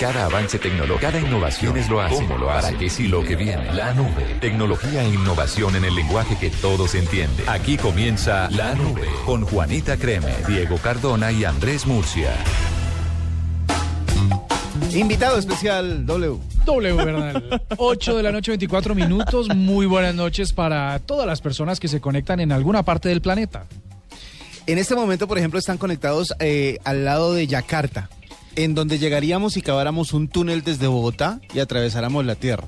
Cada avance tecnológico, cada innovación es lo hace, ¿Cómo lo hace? para que sí lo que viene. La nube. Tecnología e innovación en el lenguaje que todos entienden. Aquí comienza La Nube con Juanita Creme, Diego Cardona y Andrés Murcia. Invitado especial W. W, ¿verdad? 8 de la noche, 24 minutos. Muy buenas noches para todas las personas que se conectan en alguna parte del planeta. En este momento, por ejemplo, están conectados eh, al lado de Yakarta, en donde llegaríamos y caváramos un túnel desde Bogotá y atravesáramos la Tierra.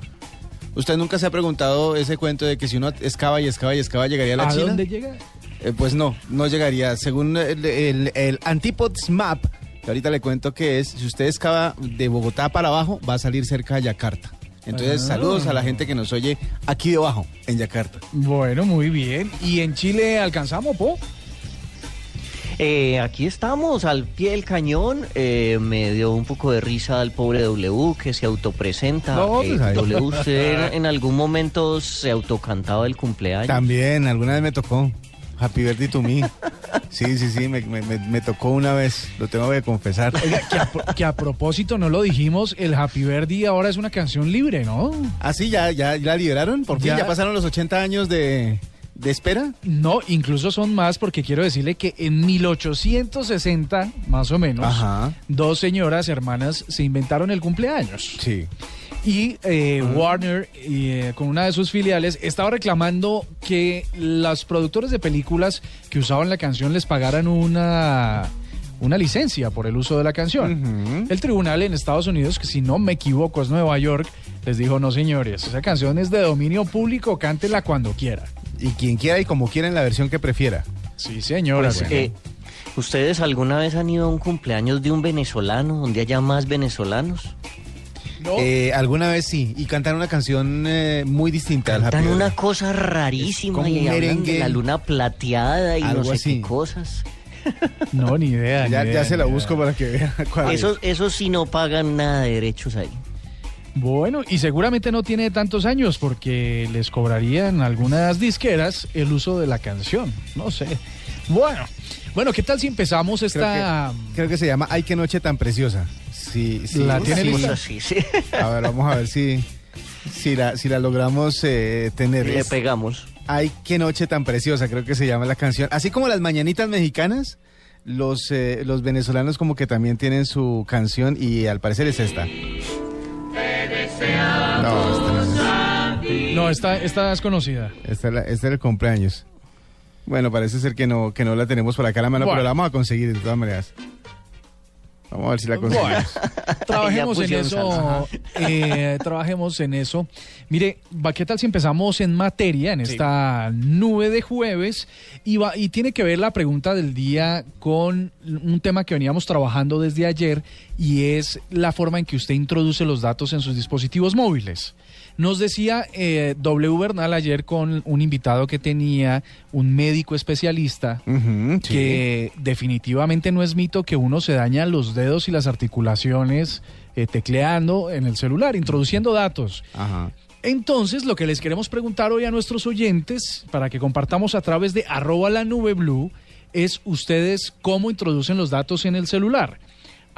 ¿Usted nunca se ha preguntado ese cuento de que si uno excava y excava y excava llegaría a la ¿A China? dónde llega? Eh, pues no, no llegaría. Según el, el, el Antipods Map, que ahorita le cuento que es, si usted excava de Bogotá para abajo, va a salir cerca de Yakarta. Entonces, Ah. saludos a la gente que nos oye aquí debajo, en Yakarta. Bueno, muy bien. ¿Y en Chile alcanzamos, Po? Eh, aquí estamos al pie del cañón. Eh, me dio un poco de risa al pobre W que se autopresenta. No, Eh, pues ahí. w, usted en, algún momento se autocantaba el cumpleaños. También, alguna vez me tocó. Happy birthday to me. Sí, sí, sí, me, me- tocó una vez, lo tengo que confesar. Oiga, que a, que a propósito, no lo dijimos, el Happy Birthday ahora es una canción libre, ¿no? ¿Ah, sí? ¿Ya, ya, ya la liberaron? ¿Por fin? Ya. ¿Ya pasaron los 80 años de, de espera? No, incluso son más porque quiero decirle que en 1860, más o menos, Ajá. dos señoras hermanas se inventaron el cumpleaños. Sí. Y eh, Warner, eh, con una de sus filiales, estaba reclamando que los productores de películas que usaban la canción les pagaran una, una licencia por el uso de la canción. El tribunal en Estados Unidos, que si no me equivoco es Nueva York, les dijo, no señores, esa canción es de dominio público, cántela cuando quiera. Y quien quiera y como quiera en la versión que prefiera. Sí, señora. Pues, bueno. eh, ¿Ustedes alguna vez han ido a un cumpleaños de un venezolano donde haya más venezolanos? No, Eh, alguna vez sí, y cantan una canción eh, muy distinta al Dan una cosa Es rarísima y hablan de la luna plateada y Algo no sé así. qué cosas. no, ni idea. Ya, ni ya idea, se la busco idea. para que vea cuál es. Esos, esos sí no pagan nada de derechos ahí. Bueno, y seguramente no tiene tantos años porque les cobrarían algunas disqueras el uso de la canción. No sé. Bueno, bueno, ¿qué tal si empezamos Creo esta... que, creo que se llama Ay, qué noche tan preciosa. Sí, sí. ¿La tiene sí. lista? Así, sí. A ver, vamos a ver si, si, la, si la logramos eh, tener. Le pegamos. Ay, qué noche tan preciosa, creo que se llama la canción. Así como las mañanitas mexicanas, los, eh, los venezolanos como que también tienen su canción y al parecer es esta. No esta, esta es conocida. Esta es, la- esta es el cumpleaños. Bueno, parece ser que no, que no la tenemos por acá a la mano, Bueno. pero la vamos a conseguir de todas maneras. Vamos a ver si la conseguimos. Bueno, trabajemos en eso. eh, trabajemos en eso. Mire, va, ¿qué tal si empezamos en materia en esta nube de jueves? Y, va, y tiene que ver la pregunta del día con un tema que veníamos trabajando desde ayer y es la forma en que usted introduce los datos en sus dispositivos móviles. Nos decía eh, W Bernal ayer con un invitado que tenía, un médico especialista, sí. que definitivamente no es mito que uno se daña los dedos y las articulaciones eh, tecleando en el celular, introduciendo datos. Ajá. Entonces, lo que les queremos preguntar hoy a nuestros oyentes, para que compartamos a través de arroba la nube blue, es ustedes cómo introducen los datos en el celular.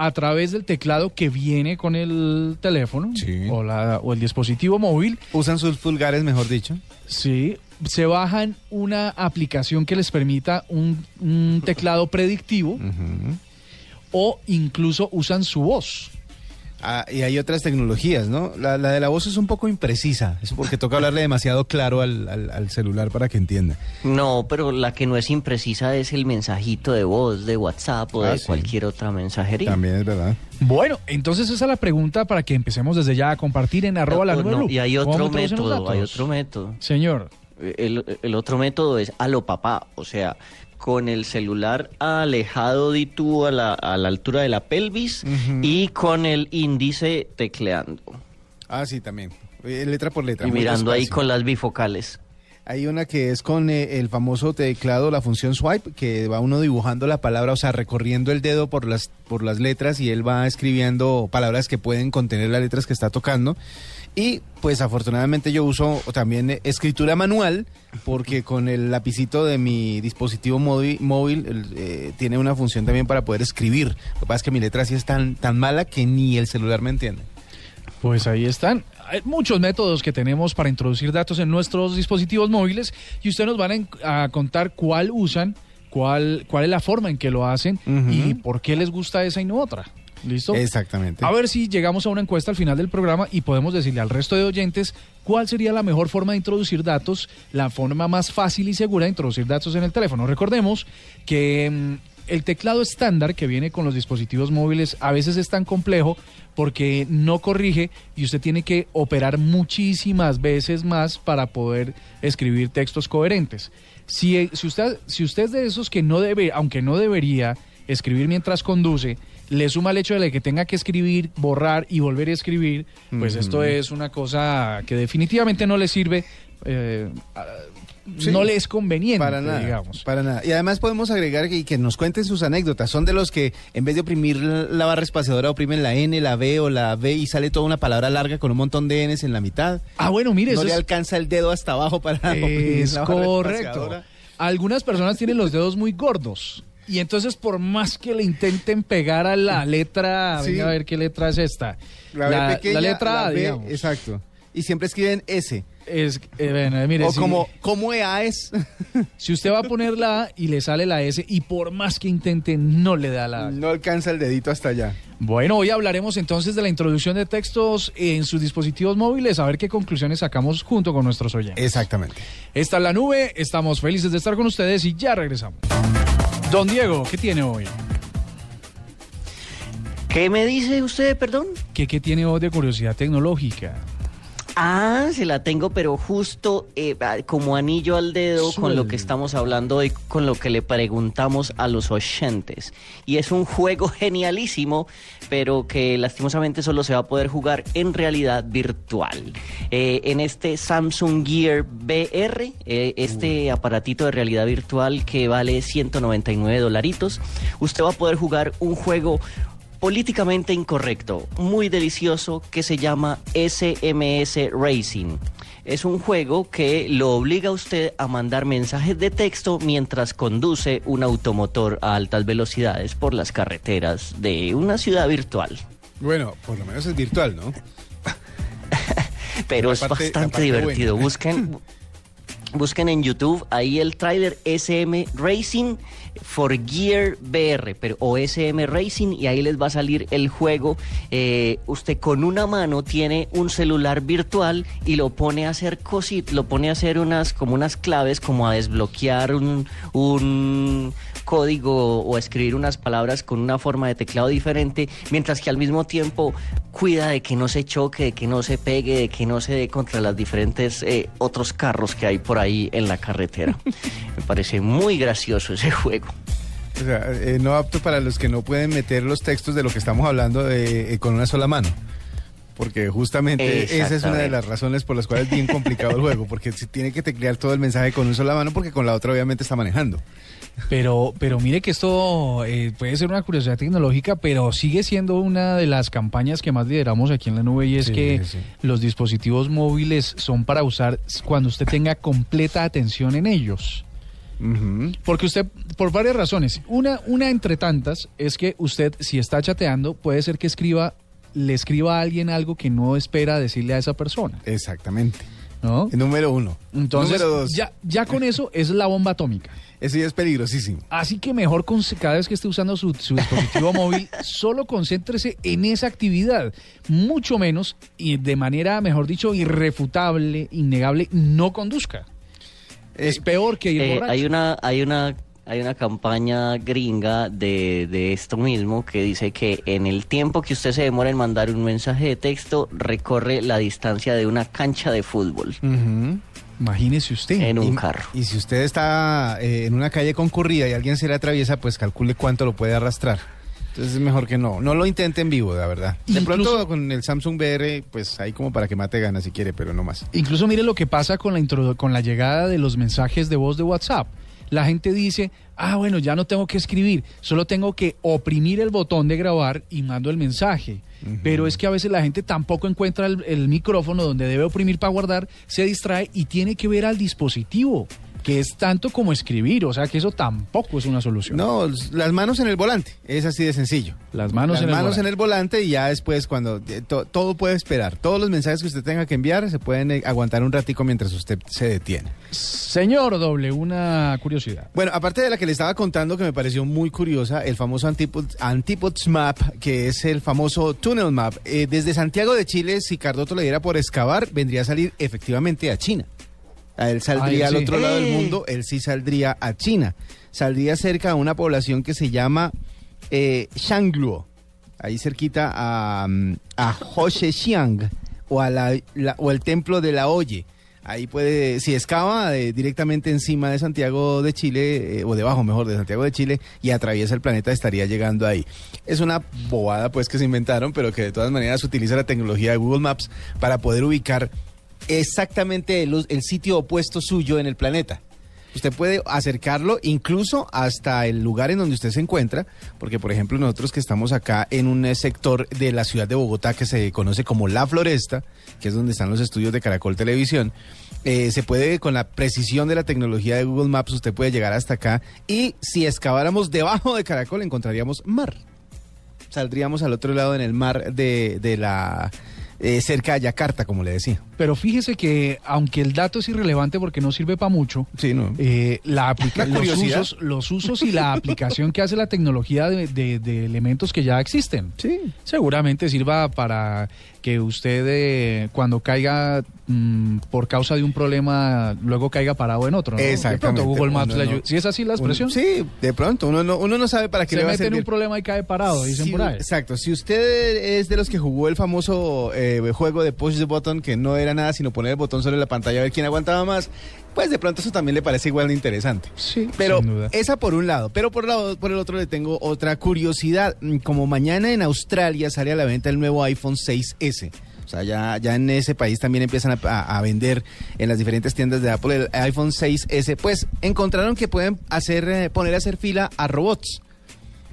A través del teclado que viene con el teléfono Sí. o, la- o el dispositivo móvil, Usan sus pulgares, mejor dicho. Sí, se bajan una aplicación que les permita un, un teclado predictivo o incluso usan su voz. Ah, y hay otras tecnologías, ¿no? La, la de la voz es un poco imprecisa, es porque toca hablarle demasiado claro al, al- al celular para que entienda. No, pero la que no es imprecisa es el mensajito de voz de WhatsApp o Ah, de sí. cualquier otra mensajería. También es verdad. Bueno, entonces esa es la pregunta para que empecemos desde ya a compartir en arroba la nube no, y hay ¿Cómo otro método, hay otro método. Señor, El, el otro método es a lo papá, o sea, con el celular alejado de tú a la, a la altura de la pelvis y con el índice tecleando. Ah, sí, también. Eh, letra por letra. y mirando ahí con las bifocales. Hay una que es con eh, el famoso teclado, la función swipe, que va uno dibujando la palabra, o sea, recorriendo el dedo por las, por las letras y él va escribiendo palabras que pueden contener las letras que está tocando. Y pues afortunadamente yo uso también escritura manual, porque con el lapicito de mi dispositivo móvil, eh, tiene una función también para poder escribir. Lo que pasa es que mi letra sí es tan, tan mala que ni el celular me entiende. Pues ahí están. Hay muchos métodos que tenemos para introducir datos en nuestros dispositivos móviles y ustedes nos van a contar cuál usan, cuál, cuál es la forma en que lo hacen y por qué les gusta esa y no otra. ¿Listo? Exactamente. A ver si llegamos a una encuesta al final del programa y podemos decirle al resto de oyentes cuál sería la mejor forma de introducir datos, la forma más fácil y segura de introducir datos en el teléfono. Recordemos que mm, el teclado estándar que viene con los dispositivos móviles a veces es tan complejo porque no corrige y usted tiene que operar muchísimas veces más para poder escribir textos coherentes. Si, si, usted, si usted es de esos que no debe, aunque no debería escribir mientras conduce, le suma el hecho de que tenga que escribir, borrar y volver a escribir, pues esto es una cosa que definitivamente no le sirve, eh, Sí. no le es conveniente, Para nada, digamos. para nada. Y además podemos agregar que, que nos cuenten sus anécdotas. Son de los que en vez de oprimir la barra espaciadora oprimen la N, la B o la B y sale toda una palabra larga con un montón de Ns en la mitad. Ah, bueno, mire, no eso le es, alcanza el dedo hasta abajo para oprimir es la barra correcto. Algunas personas tienen los dedos muy gordos. Y entonces, por más que le intenten pegar a la letra, Sí. venga a ver qué letra es esta. La, B pequeña, la letra la A, B, digamos. exacto. Y siempre escriben S. Es, eh, bueno, mire, o si- como, ¿cómo EA es? Si usted va a poner la A y le sale la S y por más que intente no le da la A. no alcanza el dedito hasta allá. Bueno, hoy hablaremos entonces de la introducción de textos en sus dispositivos móviles, a ver qué conclusiones sacamos junto con nuestros oyentes. Exactamente. Esta es la nube, estamos felices de estar con ustedes y ya regresamos. Don Diego, ¿qué tiene hoy? ¿Qué me dice usted, perdón? ¿Qué, qué tiene hoy de curiosidad tecnológica? Ah, se la tengo, pero justo eh, ah, como anillo al dedo con lo que estamos hablando hoy, con lo que le preguntamos a los oyentes. Y es un juego genialísimo, pero que lastimosamente solo se va a poder jugar en realidad virtual. Eh, en este Samsung Gear VR, eh, este aparatito de realidad virtual que vale 199 dolaritos, usted va a poder jugar un juego políticamente incorrecto, muy delicioso, que se llama SMS Racing. Es un juego que lo obliga a usted a mandar mensajes de texto mientras conduce un automotor a altas velocidades por las carreteras de una ciudad virtual. Bueno, por lo menos es virtual, ¿no? Pero La es parte- bastante divertido. buena. Busquen, busquen en YouTube ahí el trailer SM Racing for Gear VR, pero o SM Racing y ahí les va a salir el juego. Eh, usted con una mano tiene un celular virtual y lo pone a hacer cositas, lo pone a hacer unas como unas claves, como a desbloquear un, un código o escribir unas palabras con una forma de teclado diferente, mientras que al mismo tiempo cuida de que no se choque, de que no se pegue, de que no se dé contra las diferentes eh, otros carros que hay por ahí en la carretera. Me parece muy gracioso ese juego. O sea, eh, no apto para los que no pueden meter los textos de lo que estamos hablando eh, con una sola mano. Porque justamente esa es una de las razones por las cuales es bien complicado el juego, porque se tiene que teclear todo el mensaje con una sola mano, porque con la otra obviamente está manejando. Pero, pero mire que esto eh, puede ser una curiosidad tecnológica, pero sigue siendo una de las campañas que más lideramos aquí en la nube y es Sí, que sí. los dispositivos móviles son para usar cuando usted tenga completa atención en ellos. Porque usted, por varias razones, una, una entre tantas es que usted, si está chateando, puede ser que escriba, le escriba a alguien algo que no espera decirle a esa persona, Exactamente. número uno. Entonces, número dos. ya, ya con eso es la bomba atómica. Eso ya es peligrosísimo. Así que mejor con- cada vez que esté usando su, su dispositivo móvil, solo concéntrese en esa actividad. Mucho menos y de manera, mejor dicho, irrefutable, innegable, no conduzca. es peor que ir Eh, borracho. hay una, hay una, hay una campaña gringa de, de esto mismo que dice que en el tiempo que usted se demora en mandar un mensaje de texto, recorre la distancia de una cancha de fútbol. Imagínese usted. En un Y- carro. Y si usted está eh, en una calle concurrida y alguien se le atraviesa, pues calcule cuánto lo puede arrastrar. Entonces es mejor que no. No lo intente en vivo, la verdad. De Incluso- pronto con el Samsung VR, pues ahí como para que mate ganas si quiere, pero no más. Incluso mire lo que pasa con la, con la llegada de los mensajes de voz de WhatsApp. La gente dice, ah, bueno, ya no tengo que escribir, solo tengo que oprimir el botón de grabar y mando el mensaje. Pero es que a veces la gente tampoco encuentra el, el micrófono donde debe oprimir para guardar, se distrae y tiene que ver al dispositivo, que es tanto como escribir, o sea que eso tampoco es una solución. No, las manos en el volante, es así de sencillo. Las manos Las en el manos volante. en el volante y ya después cuando eh, to- todo puede esperar. Todos los mensajes que usted tenga que enviar se pueden eh, aguantar un ratico mientras usted se detiene. Señor Doble, una curiosidad. Bueno, aparte de la que le estaba contando que me pareció muy curiosa, el famoso Antipod- Antipods Map, que es el famoso Tunnel Map, eh, desde Santiago de Chile, si Cardoto le diera por excavar, vendría a salir efectivamente a China. A él saldría Ah, él al sí. otro lado del mundo, él sí saldría a China. Saldría cerca a una población que se llama eh, Shangluo, ahí cerquita a, mm, a Hoshexiang o, a la, la- o el templo de la Oye. Ahí puede, si excava eh, directamente encima de Santiago de Chile, eh, o debajo mejor de Santiago de Chile, y atraviesa el planeta, estaría llegando ahí. Es una bobada pues que se inventaron, pero que de todas maneras utiliza la tecnología de Google Maps para poder ubicar exactamente el, sitio opuesto suyo en el planeta. Usted puede acercarlo incluso hasta el lugar en donde usted se encuentra, porque por ejemplo nosotros que estamos acá en un eh, sector de la ciudad de Bogotá que se conoce como La Floresta, que es donde están los estudios de Caracol Televisión, eh, se puede con la precisión de la tecnología de Google Maps, usted puede llegar hasta acá y si excaváramos debajo de Caracol encontraríamos mar. Saldríamos al otro lado en el mar de la... eh, cerca de Yakarta, como le decía. Pero fíjese que, aunque el dato es irrelevante porque no sirve para mucho, Sí, ¿no? eh, la aplica- los, usos, los usos y la aplicación que hace la tecnología de, de- de elementos que ya existen. Sí. Seguramente sirva para que usted eh, cuando caiga mm, por causa de un problema, luego caiga parado en otro. ¿no? Exactamente. De pronto Google Maps le no- ayuda. ¿Sí es así la expresión? Uno- sí, de pronto. Uno no, uno no sabe para qué Se le va a mete en servir. un problema y cae parado, dicen Sí, por ahí. Exacto. Si usted es de los que jugó el famoso eh, juego de push the button, que no era nada sino poner el botón sobre la pantalla a ver quién aguantaba más, pues de pronto eso también le parece igual de interesante. Sí, Pero sin duda. esa por un lado. Pero por, lado, por el otro le tengo otra curiosidad. Mm, Como mañana en Australia sale a la venta el nuevo iPhone 6S. O sea, ya, ya en ese país también empiezan a, a- a vender en las diferentes tiendas de Apple el iPhone 6S. Pues encontraron que pueden hacer, eh, poner a hacer fila a robots.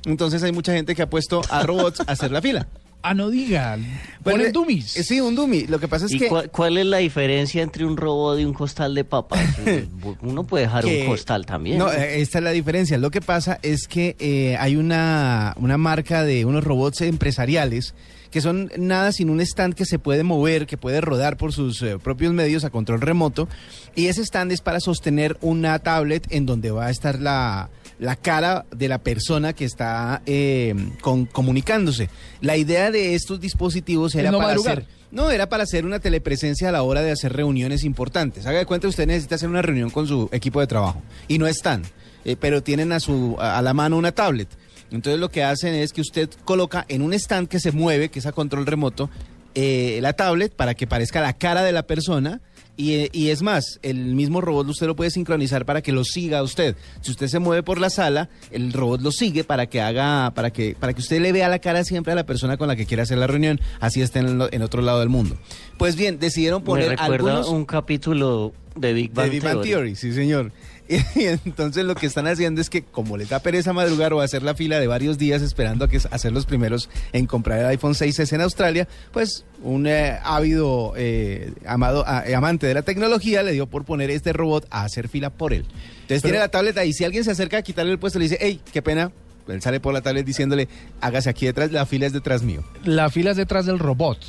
Entonces hay mucha gente que ha puesto a robots a hacer la fila. Ah, no diga. Pues, Ponen eh, dummies. eh, Sí, un dummy. Lo que pasa es ¿Y que... cuál, cuál es la diferencia entre un robot y un costal de papas? Uno puede dejar que- un costal también. No, esta es la diferencia. Lo que pasa es que eh, hay una, una marca de unos robots empresariales que son nada sin un stand que se puede mover, que puede rodar por sus eh, propios medios a control remoto. Y ese stand es para sostener una tablet en donde va a estar la, la cara de la persona que está eh, con- comunicándose. La idea de estos dispositivos era no para hacer... No, era para hacer una telepresencia a la hora de hacer reuniones importantes. Haga de cuenta, usted necesita hacer una reunión con su equipo de trabajo y no están, eh, pero tienen a, su, a, a la mano una tablet. Entonces lo que hacen es que usted coloca en un stand que se mueve, que es a control remoto, eh, la tablet para que parezca la cara de la persona. Y, eh, y es más, el mismo robot usted lo puede sincronizar para que lo siga a usted. Si usted se mueve por la sala, el robot lo sigue para que haga, para que, para que usted le vea la cara siempre a la persona con la que quiere hacer la reunión, así esté en, en otro lado del mundo. Pues bien, decidieron Me poner recuerda algunos un capítulo de Big Bang, de Big Bang Theory. Theory, sí señor. Y entonces lo que están haciendo es que como les da pereza madrugar o hacer la fila de varios días esperando a que a ser los primeros en comprar el iPhone 6S en Australia, pues un eh, ávido eh, amado eh, amante de la tecnología le dio por poner este robot a hacer fila por él. Entonces tiene la tableta y si alguien se acerca a quitarle el puesto le dice, hey, qué pena. Él sale por la tablet diciéndole, hágase aquí detrás, la fila es detrás mío. La fila es detrás del robot.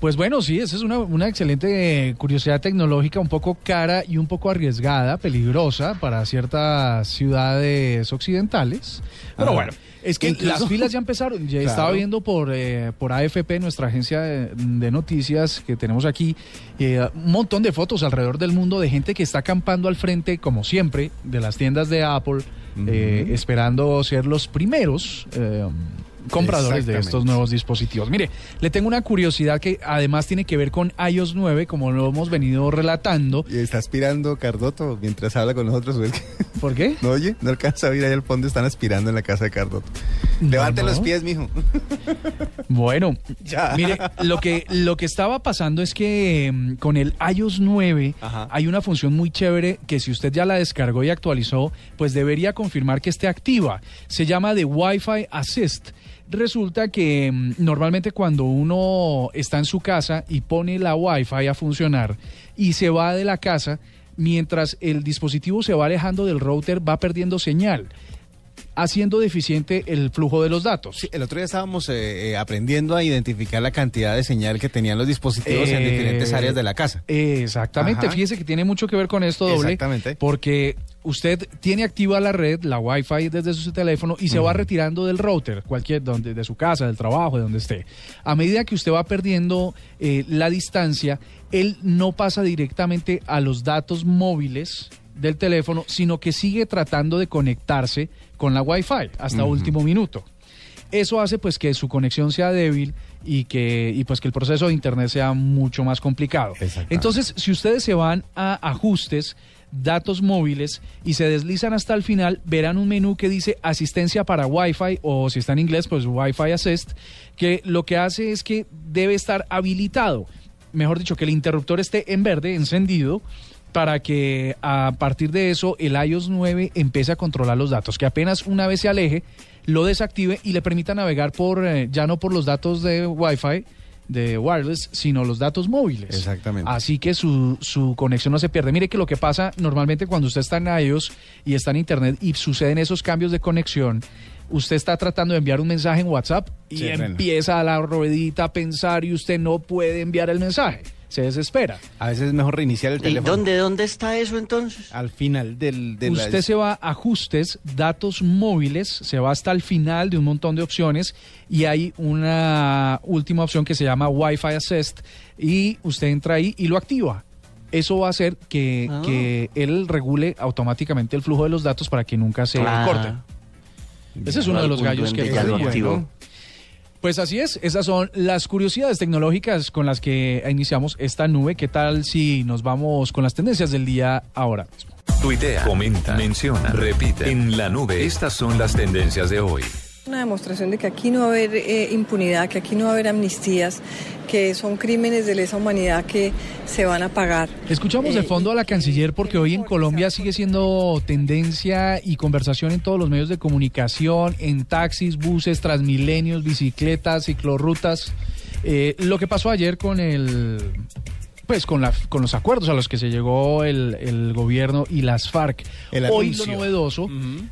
Pues bueno, sí, esa es una, una excelente curiosidad tecnológica, un poco cara y un poco arriesgada, peligrosa para ciertas ciudades occidentales. Pero Ajá. bueno, es que Incluso- las filas ya empezaron. Ya Claro. estaba viendo por, eh, por AFP, nuestra agencia de, de noticias que tenemos aquí, eh, un montón de fotos alrededor del mundo de gente que está acampando al frente, como siempre, de las tiendas de Apple, eh, esperando ser los primeros. eh, compradores de estos nuevos dispositivos. Mire, le tengo una curiosidad que además tiene que ver con iOS 9, como lo hemos venido relatando. Y está aspirando Cardoto mientras habla con nosotros. ¿ves que- ¿Por qué? ¿No oye? No alcanza a oír ahí al fondo, están aspirando en la casa de Cardoto. No, Levante no. los pies, mijo. Bueno, Ya. mire, lo que, lo que estaba pasando es que mm, con el iOS 9 Ajá. hay una función muy chévere que si usted ya la descargó y actualizó, pues debería confirmar que esté activa. Se llama de Wi-Fi Assist. Resulta que mm, normalmente cuando uno está en su casa y pone la Wi-Fi a funcionar y se va de la casa, mientras el dispositivo se va alejando del router, va perdiendo señal, haciendo deficiente el flujo de los datos. Sí, el otro día estábamos eh, eh, aprendiendo a identificar la cantidad de señal que tenían los dispositivos en Eh, diferentes áreas de la casa. Exactamente, Ajá. fíjese que tiene mucho que ver con esto doble. Exactamente. Porque usted tiene activa la red, la Wi-Fi desde su teléfono y se va retirando del router, cualquier donde de su casa, del trabajo, de donde esté. A medida que usted va perdiendo eh, la distancia, él no pasa directamente a los datos móviles del teléfono, sino que sigue tratando de conectarse con la Wi-Fi hasta último minuto. Eso hace pues que su conexión sea débil y que y pues que el proceso de internet sea mucho más complicado. Entonces, si ustedes se van a ajustes, datos móviles y se deslizan hasta el final, verán un menú que dice asistencia para Wi-Fi o si está en inglés, pues Wi-Fi Assist, que lo que hace es que debe estar habilitado. Mejor dicho, que el interruptor esté en verde, encendido, para que a partir de eso el iOS 9 empiece a controlar los datos, que apenas una vez se aleje, lo desactive y le permita navegar por eh, ya no por los datos de Wi-Fi, de wireless, sino los datos móviles. Exactamente. Así que su, su conexión no se pierde. Mire que lo que pasa normalmente cuando usted está en iOS y está en Internet y suceden esos cambios de conexión, usted está tratando de enviar un mensaje en WhatsApp y Sí, empieza la ruedita a pensar y usted no puede enviar el mensaje. Se desespera. A veces es mejor reiniciar el ¿Y teléfono. dónde, dónde está eso entonces? Al final del... de la- Usted se va a ajustes, datos móviles, se va hasta el final de un montón de opciones y hay una última opción que se llama Wi-Fi Assist y usted entra ahí y lo activa. Eso va a hacer que, Ah. que él regule automáticamente el flujo de los datos para que nunca se Ah. corte. Ese es uno de los gallos que duende ya Pues así es, esas son las curiosidades tecnológicas con las que iniciamos esta nube. ¿Qué tal si nos vamos con las tendencias del día ahora mismo? Tuitea, comenta, menciona, repite. En la nube, estas son las tendencias de hoy. Una demostración de que aquí no va a haber eh, impunidad, que aquí no va a haber amnistías, que son crímenes de lesa humanidad que se van a pagar. Escuchamos de Eh, fondo a la canciller porque hoy en Colombia sigue siendo tendencia y conversación en todos los medios de comunicación, en taxis, buses, transmilenios, bicicletas, ciclorrutas. Eh, lo que pasó ayer con el pues con, la, con los acuerdos a los que se llegó el, el gobierno y las FARC. El Hoy lo novedoso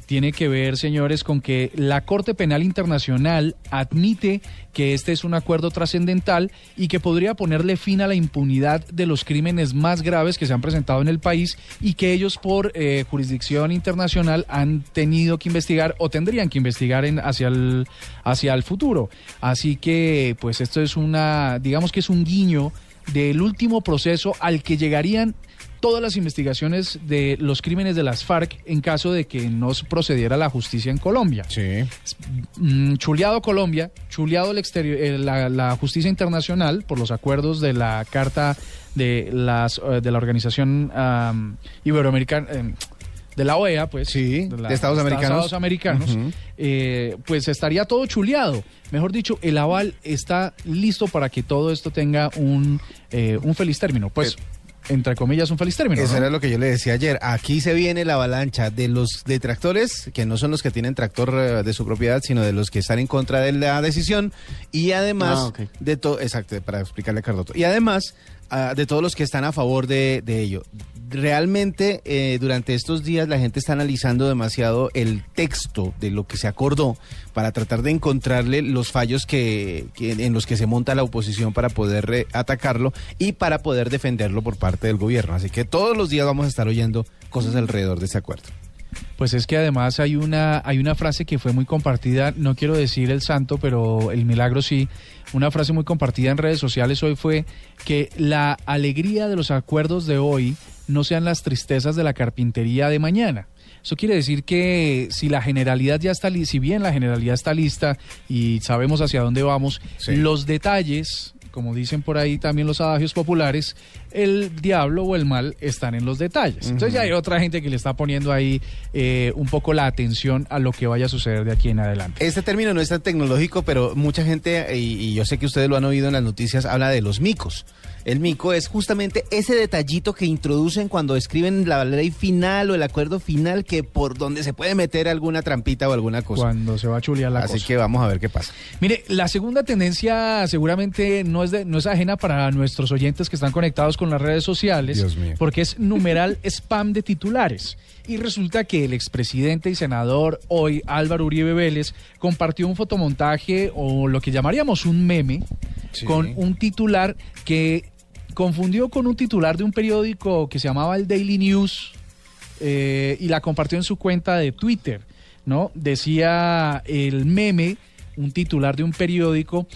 tiene que ver, señores, con que la Corte Penal Internacional admite que este es un acuerdo trascendental y que podría ponerle fin a la impunidad de los crímenes más graves que se han presentado en el país y que ellos por eh, jurisdicción internacional han tenido que investigar o tendrían que investigar en, hacia, el, hacia el futuro. Así que, pues esto es una, digamos que es un guiño del último proceso al que llegarían todas las investigaciones de los crímenes de las FARC en caso de que no procediera la justicia en Colombia. Sí. Mm, chuleado Colombia, chuleado el exterior, eh, la, la justicia internacional por los acuerdos de la Carta de, las, eh, de la Organización am, Iberoamericana. eh, de la OEA, pues. Sí, la- de Estados Americanos. Estados Americanos, eh, pues estaría todo chuleado. Mejor dicho, el aval está listo para que todo esto tenga un, eh, un feliz término. Pues, entre comillas, un feliz término. Eso ¿no? era lo que yo le decía ayer. Aquí se viene la avalancha de los detractores, que no son los que tienen tractor eh, de su propiedad, sino de los que están en contra de la decisión. Y además Ah, ok. de todo, exacto, para explicarle a Cardoto. Y además de todos los que están a favor de, de ello. Realmente eh, durante estos días la gente está analizando demasiado el texto de lo que se acordó para tratar de encontrarle los fallos que, que- en los que se monta la oposición para poder eh, atacarlo y para poder defenderlo por parte del gobierno. Así que todos los días vamos a estar oyendo cosas alrededor de ese acuerdo. Pues es que además hay una, hay una frase que fue muy compartida, no quiero decir el santo, pero el milagro sí. Una frase muy compartida en redes sociales hoy fue que la alegría de los acuerdos de hoy no sean las tristezas de la carpintería de mañana. Eso quiere decir que si la generalidad ya está, li- si bien la generalidad está lista y sabemos hacia dónde vamos, Sí. los detalles, como dicen por ahí también los adagios populares, el diablo o el mal están en los detalles. Entonces ya hay otra gente que le está poniendo ahí eh, un poco la atención a lo que vaya a suceder de aquí en adelante. Este término no es tan tecnológico, pero mucha gente, y, y yo sé que ustedes lo han oído en las noticias, habla de los micos. El mico es justamente ese detallito que introducen cuando escriben la ley final o el acuerdo final que por donde se puede meter alguna trampita o alguna cosa. Cuando se va a chulear la Así cosa. que vamos a ver qué pasa. Mire, la segunda tendencia seguramente no es, de- no es ajena para nuestros oyentes que están conectados con las redes sociales, porque es numeral spam de titulares. Y resulta que el expresidente y senador hoy, Álvaro Uribe Vélez, compartió un fotomontaje o lo que llamaríamos un meme Sí. con un titular que confundió con un titular de un periódico que se llamaba el Daily News eh, y la compartió en su cuenta de Twitter, ¿no? Decía el meme, un titular de un periódico.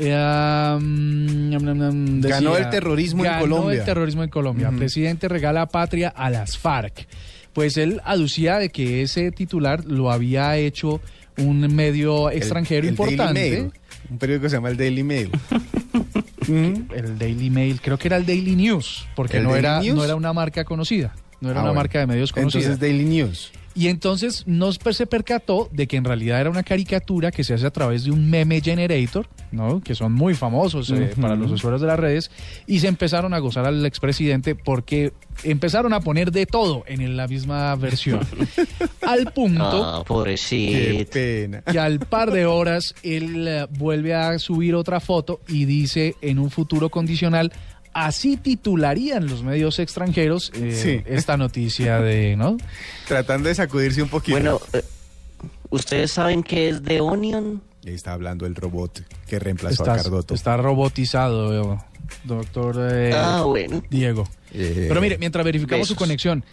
Eh, mm, mm, mm, Ganó el terrorismo en ganó Colombia. el terrorismo en Colombia. Presidente regala patria a las FARC. Pues él aducía de que ese titular lo había hecho un medio extranjero El- el Daily importante. Mail, un periódico que se llama el Daily Mail. El Daily Mail, creo que era el Daily News, porque ¿El no Daily era, News? no era una marca conocida, no era Ah, una bueno. marca de medios conocida. Entonces Daily News. Y entonces nos per- se percató de que en realidad era una caricatura que se hace a través de un meme generator, ¿no? que son muy famosos eh, para los usuarios de las redes, y se empezaron a gozar al expresidente porque empezaron a poner de todo en la misma versión. al punto Ah, Qué pena. que al par de horas él eh, vuelve a subir otra foto y dice en un futuro condicional, así titularían los medios extranjeros eh, Sí. esta noticia de, ¿no? Tratando de sacudirse un poquito. Bueno, eh, ¿ustedes saben qué es The Onion? Ahí está hablando el robot que reemplazó a Cardoto. está robotizado, eh, doctor eh, Ah, bueno. Diego. Eh, Pero mire, mientras verificamos su conexión,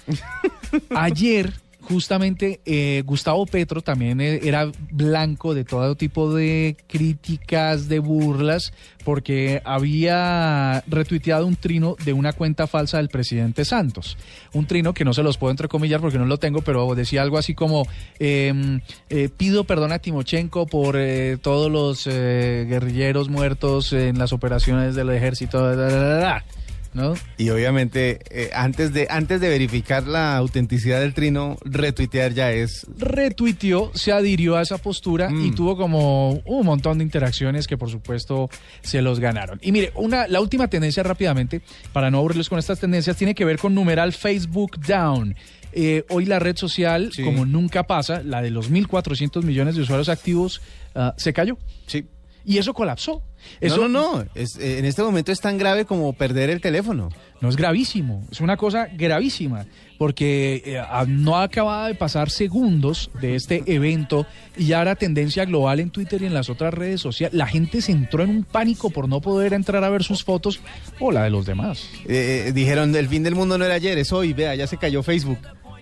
ayer justamente eh, Gustavo Petro también eh, era blanco de todo tipo de críticas, de burlas, porque había retuiteado un trino de una cuenta falsa del presidente Santos. Un trino que no se los puedo entrecomillar porque no lo tengo, pero decía algo así como, eh, eh, pido perdón a Timochenko por eh, todos los eh, guerrilleros muertos en las operaciones del ejército. da, da, da", ¿No? Y obviamente, eh, antes, de, antes de verificar la autenticidad del trino, retuitear ya es... retuiteó, se adhirió a esa postura y Mm. tuvo como un montón de interacciones que por supuesto se los ganaron. Y mire, una, la última tendencia rápidamente, para no aburrirles con estas tendencias, tiene que ver con numeral Facebook Down. Eh, hoy la red social, Sí. como nunca pasa, la de los 1.400 millones de usuarios activos, ah, se cayó. Sí. Y eso colapsó. Eso no, no, no. Es, eh, en este momento es tan grave como perder el teléfono. No es gravísimo, es una cosa gravísima, porque eh, no acababa de pasar segundos de este evento y ya era tendencia global en Twitter y en las otras redes sociales. La gente se entró en un pánico por no poder entrar a ver sus fotos o la de los demás. Eh, eh, dijeron, el fin del mundo no era ayer, es hoy. Vea, ya se cayó Facebook.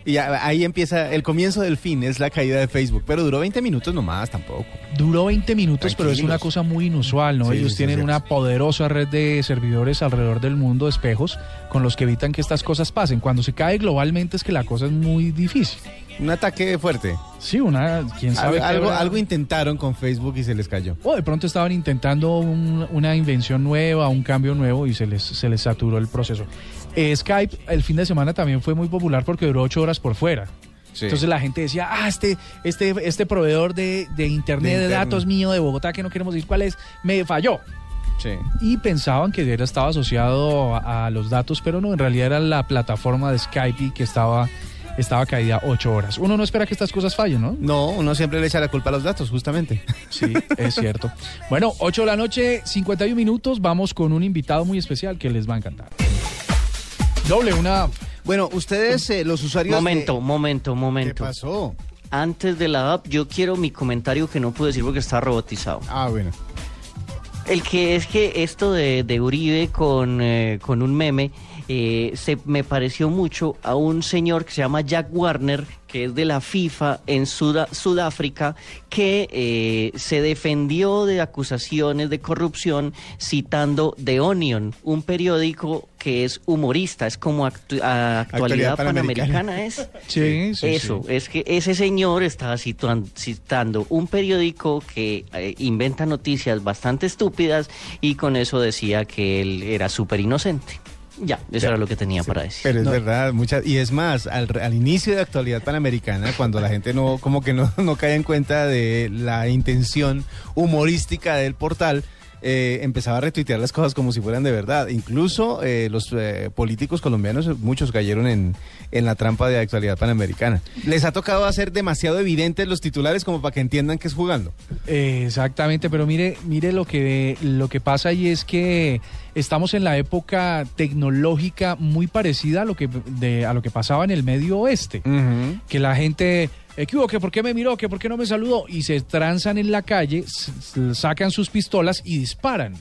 Y ahí empieza el comienzo del fin, es la caída de Facebook. Pero duró 20 minutos nomás, tampoco. Duró 20 minutos, pero es una cosa muy inusual, ¿no? Sí, Ellos sí, tienen sí, una poderosa red de servidores alrededor del mundo, espejos, con los que evitan que estas cosas pasen. Cuando se cae globalmente es que la cosa es muy difícil. Un ataque fuerte. Sí, una, quién sabe. Algo, algo, intentaron con Facebook y se les cayó. O de pronto estaban intentando un- una invención nueva, un cambio nuevo y se les, se les saturó el proceso. Eh, Skype el fin de semana también fue muy popular porque duró ocho horas por fuera. Entonces la gente decía, ah, este, este, este proveedor de, de internet De de, internet. datos mío de Bogotá, que no queremos decir cuál es, me falló. Sí. Y pensaban que era, estaba asociado a, a los datos, pero no, en realidad era la plataforma de Skype que estaba, estaba caída ocho horas. Uno no espera que estas cosas fallen, ¿no? No, uno siempre le echa la culpa a los datos, justamente. Sí, es cierto. Bueno, 8 de la noche, 51 minutos. Vamos con un invitado muy especial que les va a encantar. Doble, una. Bueno, ustedes, eh, los usuarios... de- Momento, momento, ¿Qué momento. pasó? Antes de la app, yo quiero mi comentario que no pude decir porque está robotizado. Ah, bueno. El que es que esto de, de Uribe con, eh, con un meme eh, se me pareció mucho a un señor que se llama Jack Warner, que es de la FIFA en Suda- Sudáfrica, que eh, se defendió de acusaciones de corrupción citando The Onion, un periódico que es humorista, es como actu- actualidad, Actualidad Panamericana. panamericana, ¿es? Sí, sí, Eso, sí. es que ese señor estaba citando un periódico que eh, inventa noticias bastante estúpidas y con eso decía que él era súper inocente. Ya, eso era lo que tenía para decir. Pero es verdad, muchas, y es más, al, al inicio de actualidad panamericana, cuando la gente no, como que no, no cae en cuenta de la intención humorística del portal, eh, empezaba a retuitear las cosas como si fueran de verdad. Incluso eh, los eh, políticos colombianos, muchos cayeron en, en la trampa de actualidad panamericana. Les ha tocado hacer demasiado evidentes los titulares como para que entiendan que es jugando. Eh, Exactamente, pero mire, mire lo que lo que pasa y es que estamos en la época tecnológica muy parecida a lo que de, a lo que pasaba en el medio oeste, que la gente eh, ¿qué hubo? ¿Que por qué me miró? ¿Que por qué no me saludó? Y se tranzan en la calle, sacan sus pistolas y disparan.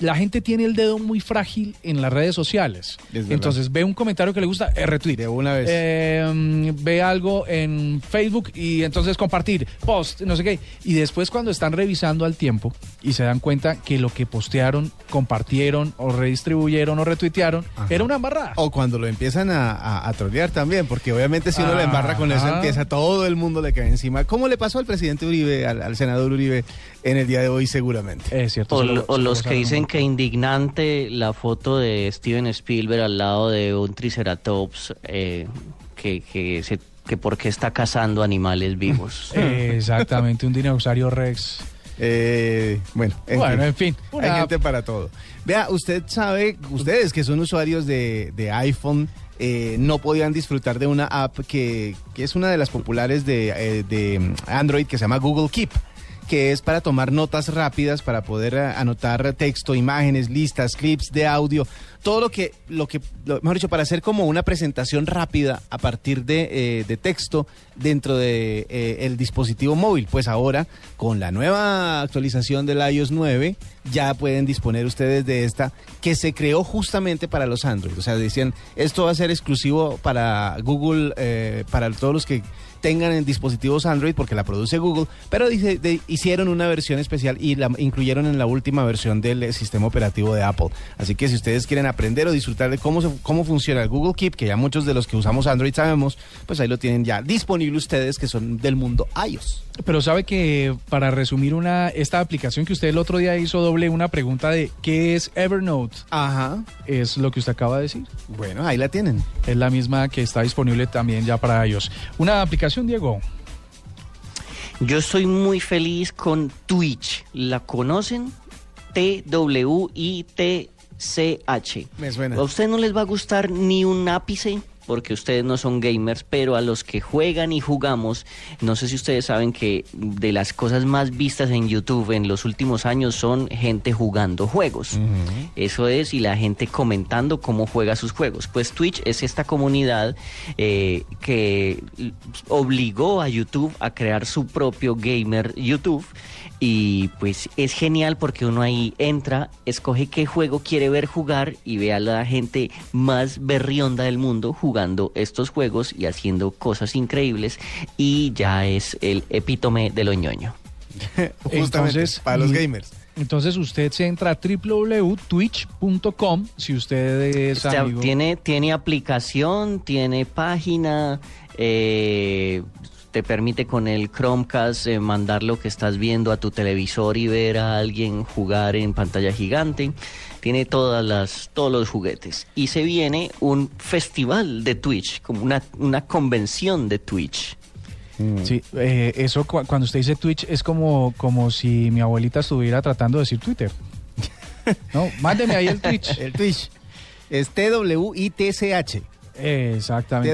La gente tiene el dedo muy frágil en las redes sociales. Entonces ve un comentario que le gusta, eh, retweet. De una vez. Eh, mm, ve algo en Facebook y entonces compartir, post, no sé qué. Y después cuando están revisando al tiempo y se dan cuenta que lo que postearon, compartieron o redistribuyeron o retuitearon Ajá. era una embarrada. O cuando lo empiezan a, a, a trolear también, porque obviamente si uno le embarra con eso, empieza todo el mundo le cae encima. ¿Cómo le pasó al presidente Uribe, al, al senador Uribe en el día de hoy seguramente? Es cierto. O, lo- los que dicen que indignante la foto de Steven Spielberg al lado de un triceratops eh, que, que, se, que por qué está cazando animales vivos. Exactamente, un dinosaurio Rex. Eh, bueno, en Bueno, fin. en fin, Hay gente para todo. Vea, usted sabe, ustedes que son usuarios de, de iPhone, eh, no podían disfrutar de una app que, que es una de las populares de, eh, de Android que se llama Google Keep que es para tomar notas rápidas, para poder eh, anotar texto, imágenes, listas, clips de audio, todo lo que, lo que, lo- mejor dicho, para hacer como una presentación rápida a partir de, eh, de texto dentro de eh, el dispositivo móvil. Pues ahora, con la nueva actualización del iOS 9, ya pueden disponer ustedes de esta que se creó justamente para los Android. O sea, decían, esto va a ser exclusivo para Google, para todos los que tengan en dispositivos Android porque la produce Google, pero dice, de- hicieron una versión especial y la incluyeron en la última versión del eh, sistema operativo de Apple. Así que si ustedes quieren aprender o disfrutar de cómo, se- cómo funciona el Google Keep, que ya muchos de los que usamos Android sabemos, pues ahí lo tienen ya disponible ustedes que son del mundo iOS. Pero sabe que para resumir una esta aplicación que usted el otro día hizo doble una pregunta de ¿qué es Evernote? Ajá. Es lo que usted acaba de decir. Bueno, ahí la tienen. Es la misma que está disponible también ya para ellos. Una aplicación, Diego. Yo estoy muy feliz con Twitch. ¿La conocen? T-W-I-T-C-H. Me suena. A usted no les va a gustar ni un ápice porque ustedes no son gamers, pero a los que juegan y jugamos, no sé si ustedes saben que de las cosas más vistas en YouTube en los últimos años son gente jugando juegos. Eso es, y la gente comentando cómo juega sus juegos. Pues Twitch es esta comunidad eh, que obligó a YouTube a crear su propio gamer YouTube. Y pues es genial porque uno ahí entra, escoge qué juego quiere ver jugar y ve a la gente más berrionda del mundo jugando estos juegos y haciendo cosas increíbles. Y ya es el epítome de lo ñoño. Justamente, Entonces, para los gamers. Entonces usted se entra a www.twitch.com si usted es amigo. tiene, tiene aplicación, tiene página, eh, te permite con el Chromecast eh, mandar lo que estás viendo a tu televisor y ver a alguien jugar en pantalla gigante. Tiene todas las, todos los juguetes. Y se viene un festival de Twitch, como una, una convención de Twitch. Sí, eh, eso cu- cuando usted dice Twitch es como, como si mi abuelita estuviera tratando de decir Twitter. No, mándeme ahí el Twitch. El Twitch es TWITCH. Exactamente.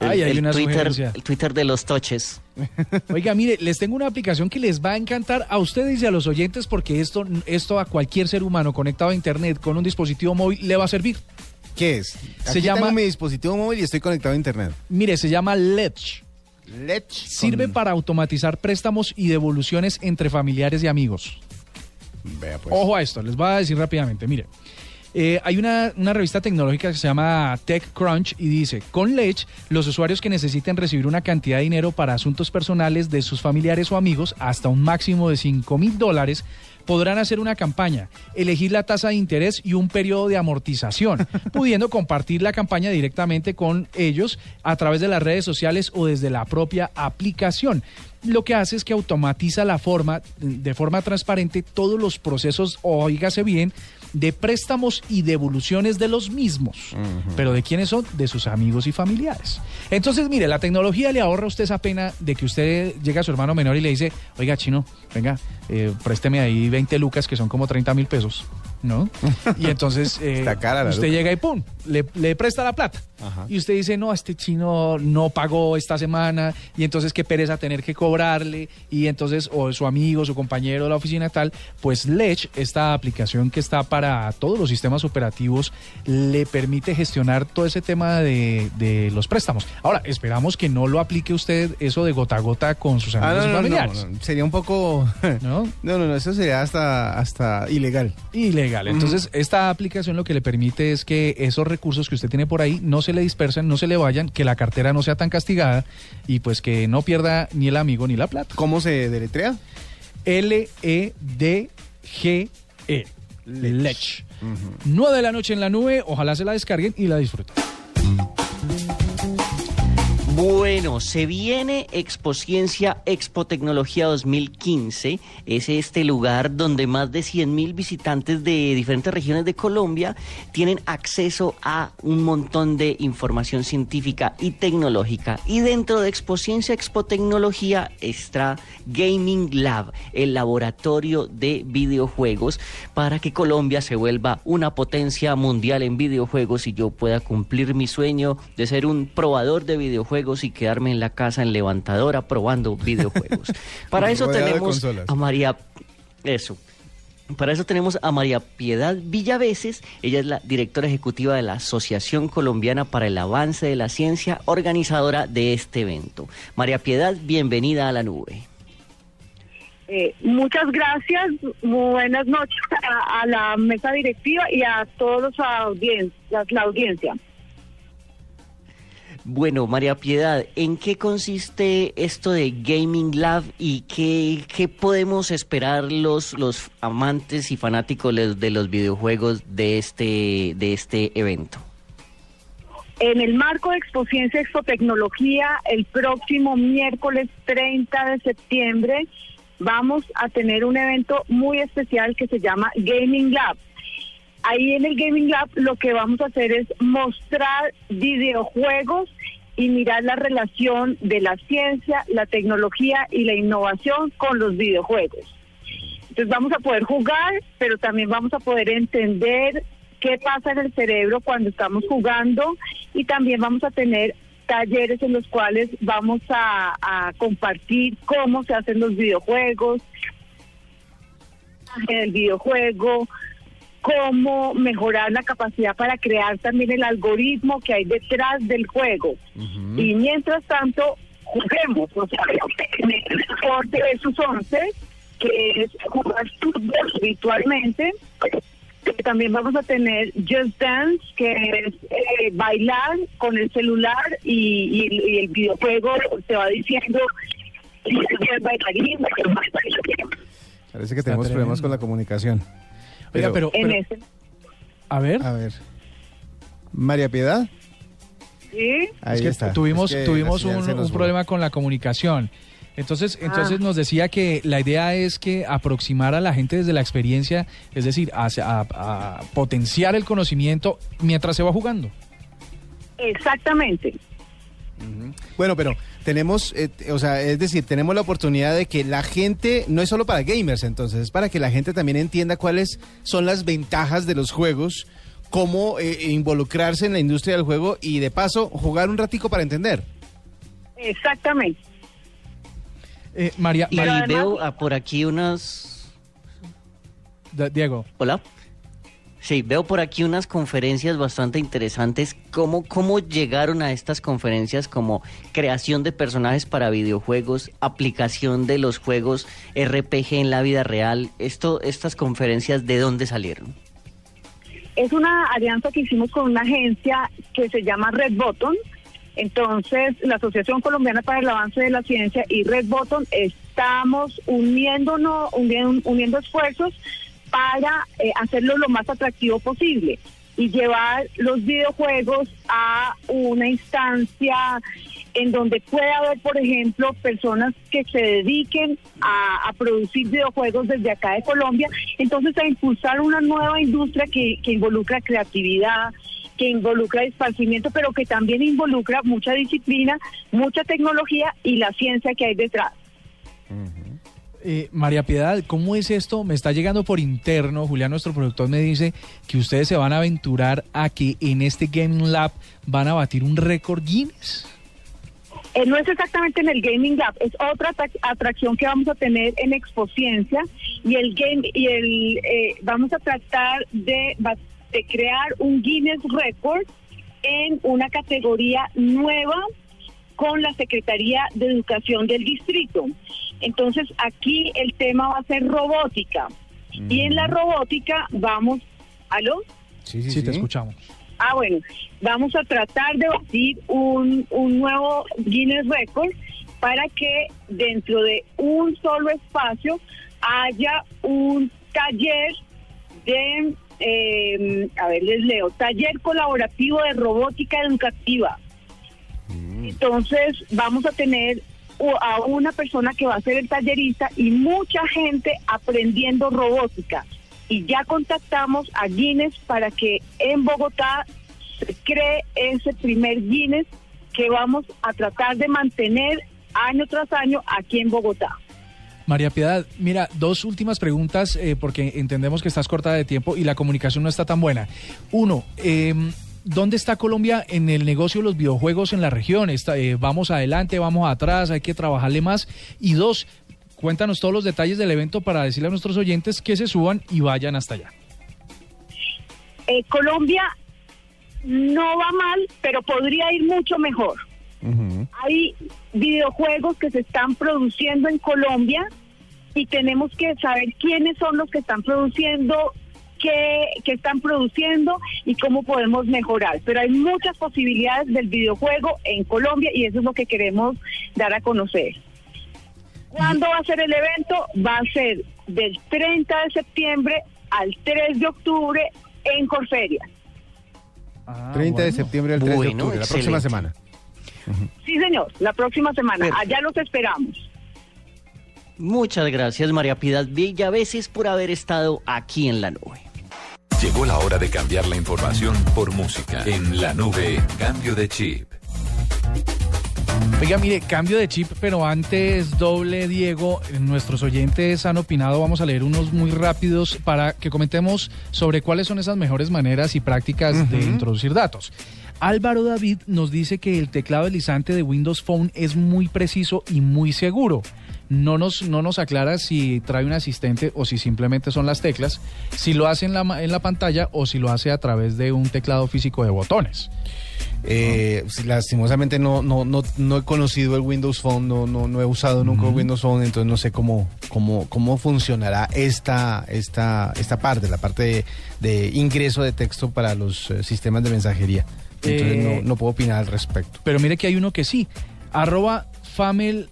Ay, hay el, una Twitter, sugerencia. el Twitter de los toches. Oiga, mire, les tengo una aplicación que les va a encantar a ustedes y a los oyentes porque esto, esto a cualquier ser humano conectado a internet con un dispositivo móvil le va a servir. ¿Qué es? Se llama- tengo mi dispositivo móvil y estoy conectado a internet. Mire, se llama Ledge. Lech. Sirve con- para automatizar préstamos y devoluciones entre familiares y amigos. Vea pues. Ojo a esto, les voy a decir rápidamente. Mire, Eh, hay una, una revista tecnológica que se llama TechCrunch y dice, con Lech, los usuarios que necesiten recibir una cantidad de dinero para asuntos personales de sus familiares o amigos, hasta un máximo de 5 mil dólares, podrán hacer una campaña, elegir la tasa de interés y un periodo de amortización, pudiendo compartir la campaña directamente con ellos a través de las redes sociales o desde la propia aplicación. Lo que hace es que automatiza la forma, de forma transparente, todos los procesos, oígase bien, de préstamos y devoluciones de los mismos. Pero ¿de quiénes son? De sus amigos y familiares. Entonces, mire, la tecnología le ahorra a usted esa pena de que usted llega a su hermano menor y le dice, oiga, chino, venga, eh, présteme ahí 20 lucas que son como 30 mil pesos. ¿No? Y entonces eh, cara usted llega y pum, le, le presta la plata. Ajá. Y usted dice, no, este chino no pagó esta semana, y entonces qué pereza tener que cobrarle, y entonces, o su amigo, su compañero de la oficina tal, pues Lech, esta aplicación que está para todos los sistemas operativos, le permite gestionar todo ese tema de, de los préstamos. Ahora, esperamos que no lo aplique usted eso de gota a gota con sus Ah, amigos no, y no, no, familiares. no, sería un poco... ¿no? No, no, no, eso sería hasta, hasta ilegal. Ilegal. Entonces, esta aplicación lo que le permite es que esos recursos que usted tiene por ahí no se le dispersen, no se le vayan, que la cartera no sea tan castigada y pues que no pierda ni el amigo ni la plata. ¿Cómo se deletrea? L-E-D-G-E. Lech. 9 de la noche en la nube. Ojalá se la descarguen y la disfruten. Bueno, se viene Expociencia Expo Tecnología 2015. Es este lugar donde más de 100.000 visitantes de diferentes regiones de Colombia tienen acceso a un montón de información científica y tecnológica. Y dentro de Expociencia Expo Tecnología está Gaming Lab, el laboratorio de videojuegos, para que Colombia se vuelva una potencia mundial en videojuegos y yo pueda cumplir mi sueño de ser un probador de videojuegos y quedarme en la casa en levantadora probando videojuegos. Para eso tenemos a María... Eso. Para eso tenemos a María Piedad Villaveses, ella es la directora ejecutiva de la Asociación Colombiana para el Avance de la Ciencia, organizadora de este evento. María Piedad, bienvenida a la nube. Eh, muchas gracias, buenas noches a, a la mesa directiva y a todos los audien la, la audiencia. Bueno, María Piedad, ¿en qué consiste esto de Gaming Lab y qué, qué podemos esperar los, los amantes y fanáticos de- los videojuegos de este, de este evento? En el marco de Expociencia Expo Tecnología, el próximo miércoles 30 de septiembre vamos a tener un evento muy especial que se llama Gaming Lab. Ahí en el Gaming Lab lo que vamos a hacer es mostrar videojuegos y mirar la relación de la ciencia, la tecnología y la innovación con los videojuegos. Entonces vamos a poder jugar, pero también vamos a poder entender qué pasa en el cerebro cuando estamos jugando y también vamos a tener talleres en los cuales vamos a, compartir cómo se hacen los videojuegos, el videojuego, cómo mejorar la capacidad para crear también el algoritmo que hay detrás del juego. Y mientras tanto, juguemos, o sea, en el deporte de sus once, que es jugar fútbol virtualmente. que También vamos a tener Just Dance, que es eh, bailar con el celular y, y- y el videojuego te va diciendo si es bailarín, si es bailarín. Parece que Está tenemos problemas con la comunicación. Oiga, pero, En pero- ese, a ver. A ver. María Piedad. ¿sí? Ahí es que está. tuvimos, Es que tuvimos un, problema con la comunicación. Entonces, Ah. entonces nos decía que la idea es que aproximar a la gente desde la experiencia, es decir, a, a- a potenciar el conocimiento mientras se va jugando. Exactamente. Bueno, pero tenemos, eh, o sea, es decir, tenemos la oportunidad de que la gente, no es solo para gamers entonces, es para que la gente también entienda cuáles son las ventajas de los juegos, cómo eh, involucrarse en la industria del juego y de paso jugar un ratico para entender. Exactamente. Eh, María, Y María- además- veo ah, por aquí unas... Da- Diego, Hola. Sí, veo por aquí unas conferencias bastante interesantes. ¿Cómo, ¿Cómo llegaron a estas conferencias como creación de personajes para videojuegos, aplicación de los juegos RPG en la vida real? Esto, ¿Estas conferencias de dónde salieron? Es una alianza que hicimos con una agencia que se llama Red Button. Entonces, la Asociación Colombiana para el Avance de la Ciencia y Red Button estamos uniéndonos, uniendo, uniendo esfuerzos para eh, hacerlo lo más atractivo posible y llevar los videojuegos a una instancia en donde pueda haber, por ejemplo, personas que se dediquen a, producir videojuegos desde acá de Colombia, entonces a impulsar una nueva industria que, que involucra creatividad, que involucra esparcimiento, pero que también involucra mucha disciplina, mucha tecnología y la ciencia que hay detrás. Eh, María Piedad, ¿cómo es esto? Me está llegando por interno, Julián, nuestro productor, me dice que ustedes se van a aventurar a que en este Gaming Lab van a batir un récord Guinness. Eh, no es exactamente en el Gaming Lab, es otra atracción que vamos a tener en Expociencia y el game y el eh, vamos a tratar de, de crear un Guinness Record en una categoría nueva con la Secretaría de Educación del Distrito. Entonces aquí el tema va a ser robótica. Y en la robótica vamos, ¿aló? Sí, sí, sí, te escuchamos. Ah, bueno, vamos a tratar de batir un, un nuevo Guinness Record para que dentro de un solo espacio haya un taller de, eh, a ver, les leo, taller colaborativo de robótica educativa. Entonces vamos a tener a una persona que va a ser el tallerista y mucha gente aprendiendo robótica. Y ya contactamos a Guinness para que en Bogotá cree ese primer Guinness que vamos a tratar de mantener año tras año aquí en Bogotá. María Piedad, mira, dos últimas preguntas eh, porque entendemos que estás corta de tiempo y la comunicación no está tan buena. Uno, eh, ¿dónde está Colombia en el negocio de los videojuegos en la región? Está, eh, ¿Vamos adelante, vamos atrás, hay que trabajarle más? Y dos, cuéntanos todos los detalles del evento para decirle a nuestros oyentes que se suban y vayan hasta allá. Eh, Colombia no va mal, pero podría ir mucho mejor. Hay videojuegos que se están produciendo en Colombia y tenemos que saber quiénes son los que están produciendo qué, están produciendo y cómo podemos mejorar. Pero hay muchas posibilidades del videojuego en Colombia y eso es lo que queremos dar a conocer. ¿Cuándo va a ser el evento? Va a ser del 30 de septiembre al 3 de octubre en Corferia. 30 de septiembre al 3 de octubre, la próxima semana. Sí, señor, la próxima semana. Allá los esperamos. Muchas gracias, María Piedad veces por haber estado aquí en la nube. Llegó la hora de cambiar la información por música. En la nube, cambio de chip. Oiga, mire, cambio de chip, pero antes, doble Diego, nuestros oyentes han opinado, vamos a leer unos muy rápidos para que comentemos sobre cuáles son esas mejores maneras y prácticas de introducir datos. Álvaro David nos dice que el teclado deslizante de Windows Phone es muy preciso y muy seguro no nos, no nos aclara si trae un asistente o si simplemente son las teclas, si lo hace en la, en la pantalla o si lo hace a través de un teclado físico de botones. Eh, lastimosamente no, no, no, no he conocido el Windows Phone, no, no, no he usado nunca el Windows Phone, entonces no sé cómo, cómo, cómo funcionará esta, esta, esta parte, la parte de, ingreso de texto para los eh, sistemas de mensajería. Entonces no, eh, no, puedo opinar al respecto. Pero mire que hay uno que sí. Arroba Famel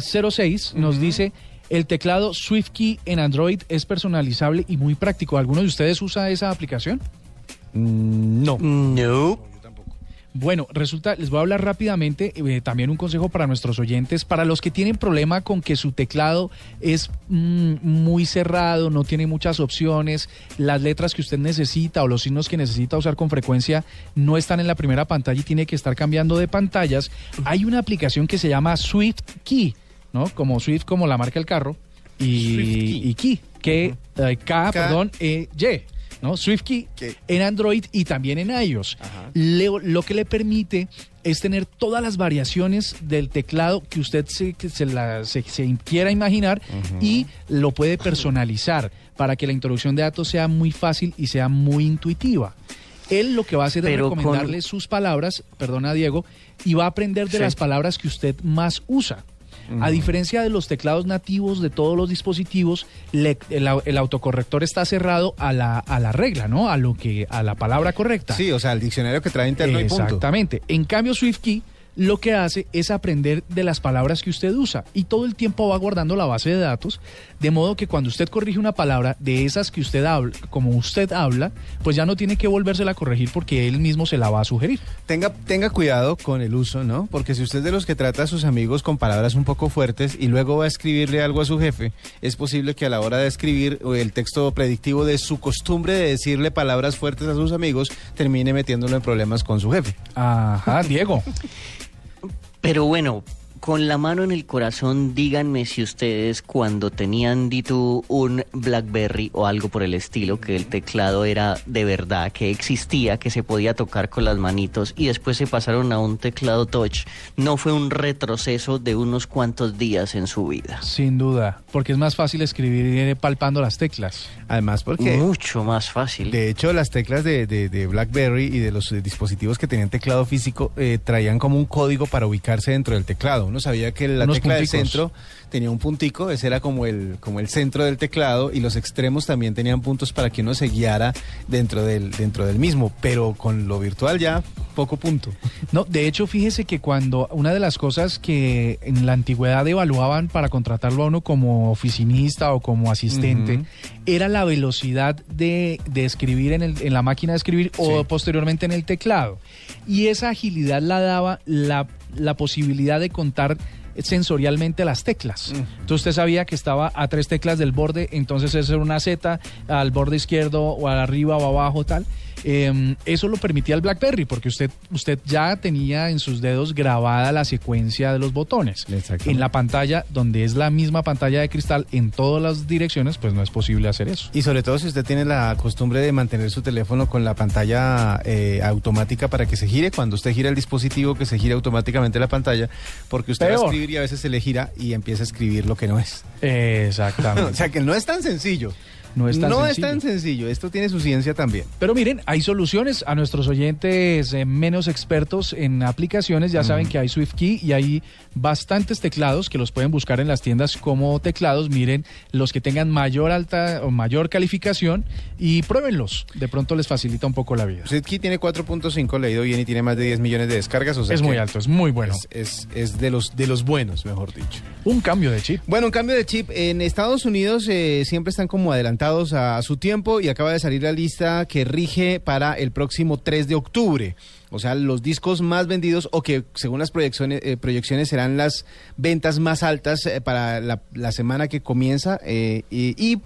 06 nos dice, el teclado SwiftKey en Android es personalizable y muy práctico. ¿Alguno de ustedes usa esa aplicación? Mm, no. No. Bueno, resulta, les voy a hablar rápidamente, eh, también un consejo para nuestros oyentes, para los que tienen problema con que su teclado es mm, muy cerrado, no tiene muchas opciones, las letras que usted necesita o los signos que necesita usar con frecuencia no están en la primera pantalla y tiene que estar cambiando de pantallas, hay una aplicación que se llama Swift Key, ¿no? Como Swift como la marca del carro y, Key. que eh, K, perdón, E, Y. ¿no? SwiftKey en Android y también en iOS. lo que le permite es tener todas las variaciones del teclado que usted se, se, quiera imaginar y lo puede personalizar para que la introducción de datos sea muy fácil y sea muy intuitiva. Él lo que va a hacer es recomendarle sus palabras, perdona Diego, y va a aprender de las palabras que usted más usa. A diferencia de los teclados nativos de todos los dispositivos, le- el, el autocorrector está cerrado a la, a la regla, ¿no? A lo que, a la palabra correcta. Sí, o sea, el diccionario que trae interno y punto. Exactamente. En cambio, SwiftKey lo que hace es aprender de las palabras que usted usa y todo el tiempo va guardando la base de datos, de modo que cuando usted corrige una palabra de esas que usted habla, como usted habla, pues ya no tiene que volvérsela a corregir porque él mismo se la va a sugerir. Tenga, tenga cuidado con el uso, ¿no? Porque si usted es de los que trata a sus amigos con palabras un poco fuertes y luego va a escribirle algo a su jefe, es posible que a la hora de escribir el texto predictivo de su costumbre de decirle palabras fuertes a sus amigos termine metiéndolo en problemas con su jefe. Ajá, Diego. Pero bueno, con la mano en el corazón, díganme si ustedes cuando tenían Ditu un Blackberry o algo por el estilo, que el teclado era de verdad, que existía, que se podía tocar con las manitos y después se pasaron a un teclado touch, no fue un retroceso de unos cuantos días en su vida. Sin duda, porque es más fácil escribir palpando las teclas. Además, porque... Mucho más fácil. De hecho, las teclas de, de- de BlackBerry y de los dispositivos que tenían teclado físico eh, traían como un código para ubicarse dentro del teclado. Uno sabía que la tecla del centro tenía un puntico, ese era como el, como el centro del teclado, y los extremos también tenían puntos para que uno se guiara dentro del, dentro del mismo. Pero con lo virtual ya, poco punto. No, de hecho, fíjese que cuando una de las cosas que en la antigüedad evaluaban para contratarlo a uno como oficinista o como asistente era la velocidad de, de escribir en, el- en la máquina de escribir o posteriormente en el teclado. Y esa agilidad la daba la, la posibilidad de contar sensorialmente las teclas. Entonces usted sabía que estaba a tres teclas del borde, entonces eso era una Z al borde izquierdo o al arriba o abajo tal. Eh, eso lo permitía el BlackBerry porque usted, usted ya tenía en sus dedos grabada la secuencia de los botones. En la pantalla, donde es la misma pantalla de cristal en todas las direcciones, pues no es posible hacer eso. Y sobre todo si usted tiene la costumbre de mantener su teléfono con la pantalla eh, automática para que se gire, cuando usted gira el dispositivo, que se gire automáticamente la pantalla, porque usted va a escribir y a veces se le gira y empieza a escribir lo que no es. Exactamente. o sea que no es tan sencillo. No es tan no sencillo. es tan sencillo. Esto tiene su ciencia también. Pero miren, hay soluciones a nuestros oyentes eh, menos expertos en aplicaciones. Ya saben que hay SwiftKey y hay bastantes teclados que los pueden buscar en las tiendas como teclados. Miren, los que tengan mayor alta o mayor calificación y pruébenlos. De pronto les facilita un poco la vida. SwiftKey tiene 4.5 leído bien y tiene más de 10 millones de descargas. O sea Es muy alto, es muy bueno. Es, es- es de, los, de los buenos, mejor dicho. Un cambio de chip. Bueno, un cambio de chip. En Estados Unidos eh, siempre están como adelantados a su tiempo y acaba de salir la lista que rige para el próximo 3 de octubre. O sea, los discos más vendidos o que según las proyecciones, eh, proyecciones serán las ventas más altas eh, para la, semana que comienza. eh, y, y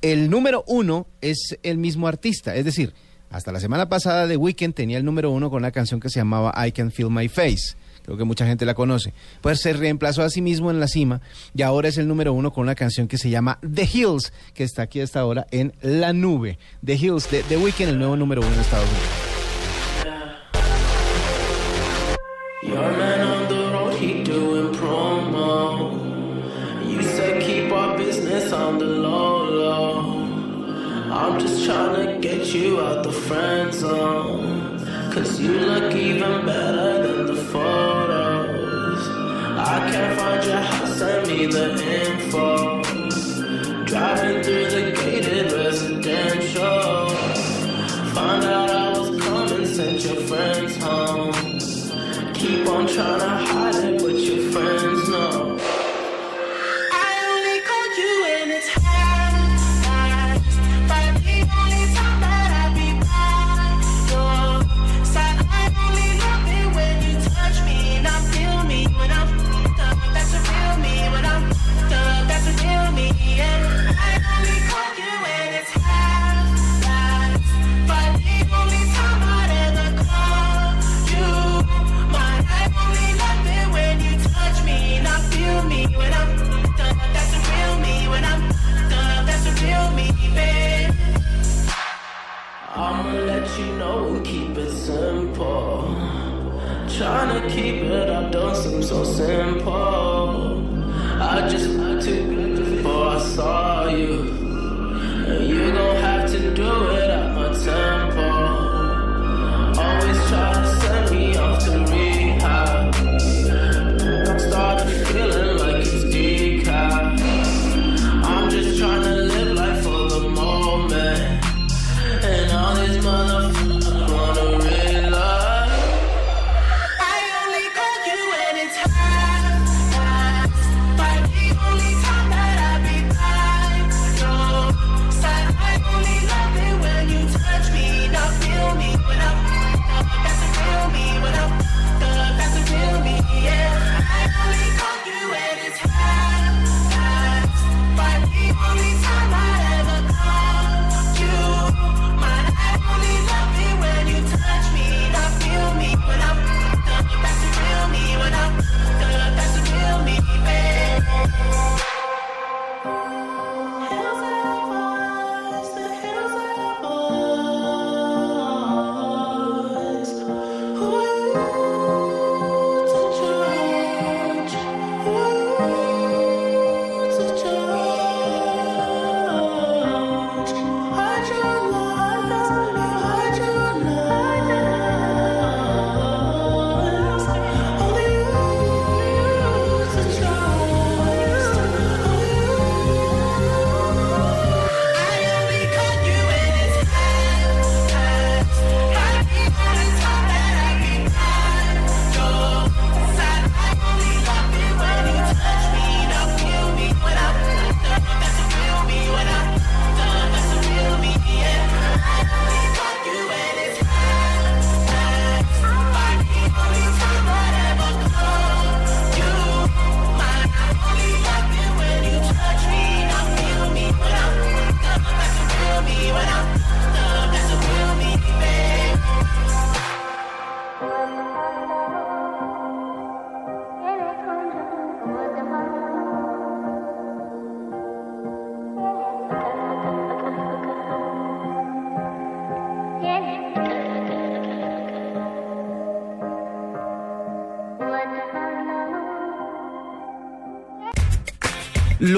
el número uno es el mismo artista. Es decir, hasta la semana pasada The Weeknd tenía el número uno con una canción que se llamaba I Can Feel My Face. Creo que mucha gente la conoce. Pues se reemplazó a sí mismo en la cima y ahora es el número uno con una canción que se llama The Hills, que está aquí hasta ahora en la nube. The Hills, de The Weeknd, el nuevo número uno en Estados Unidos. I'm just trying to get you out the friend zone. Cause you look even better house, send me the info. Driving through the gated residential. Found out I was coming, sent your friends home. Keep on trying to hide I'ma let you know keep it simple. Trying to keep it up don't seem so simple.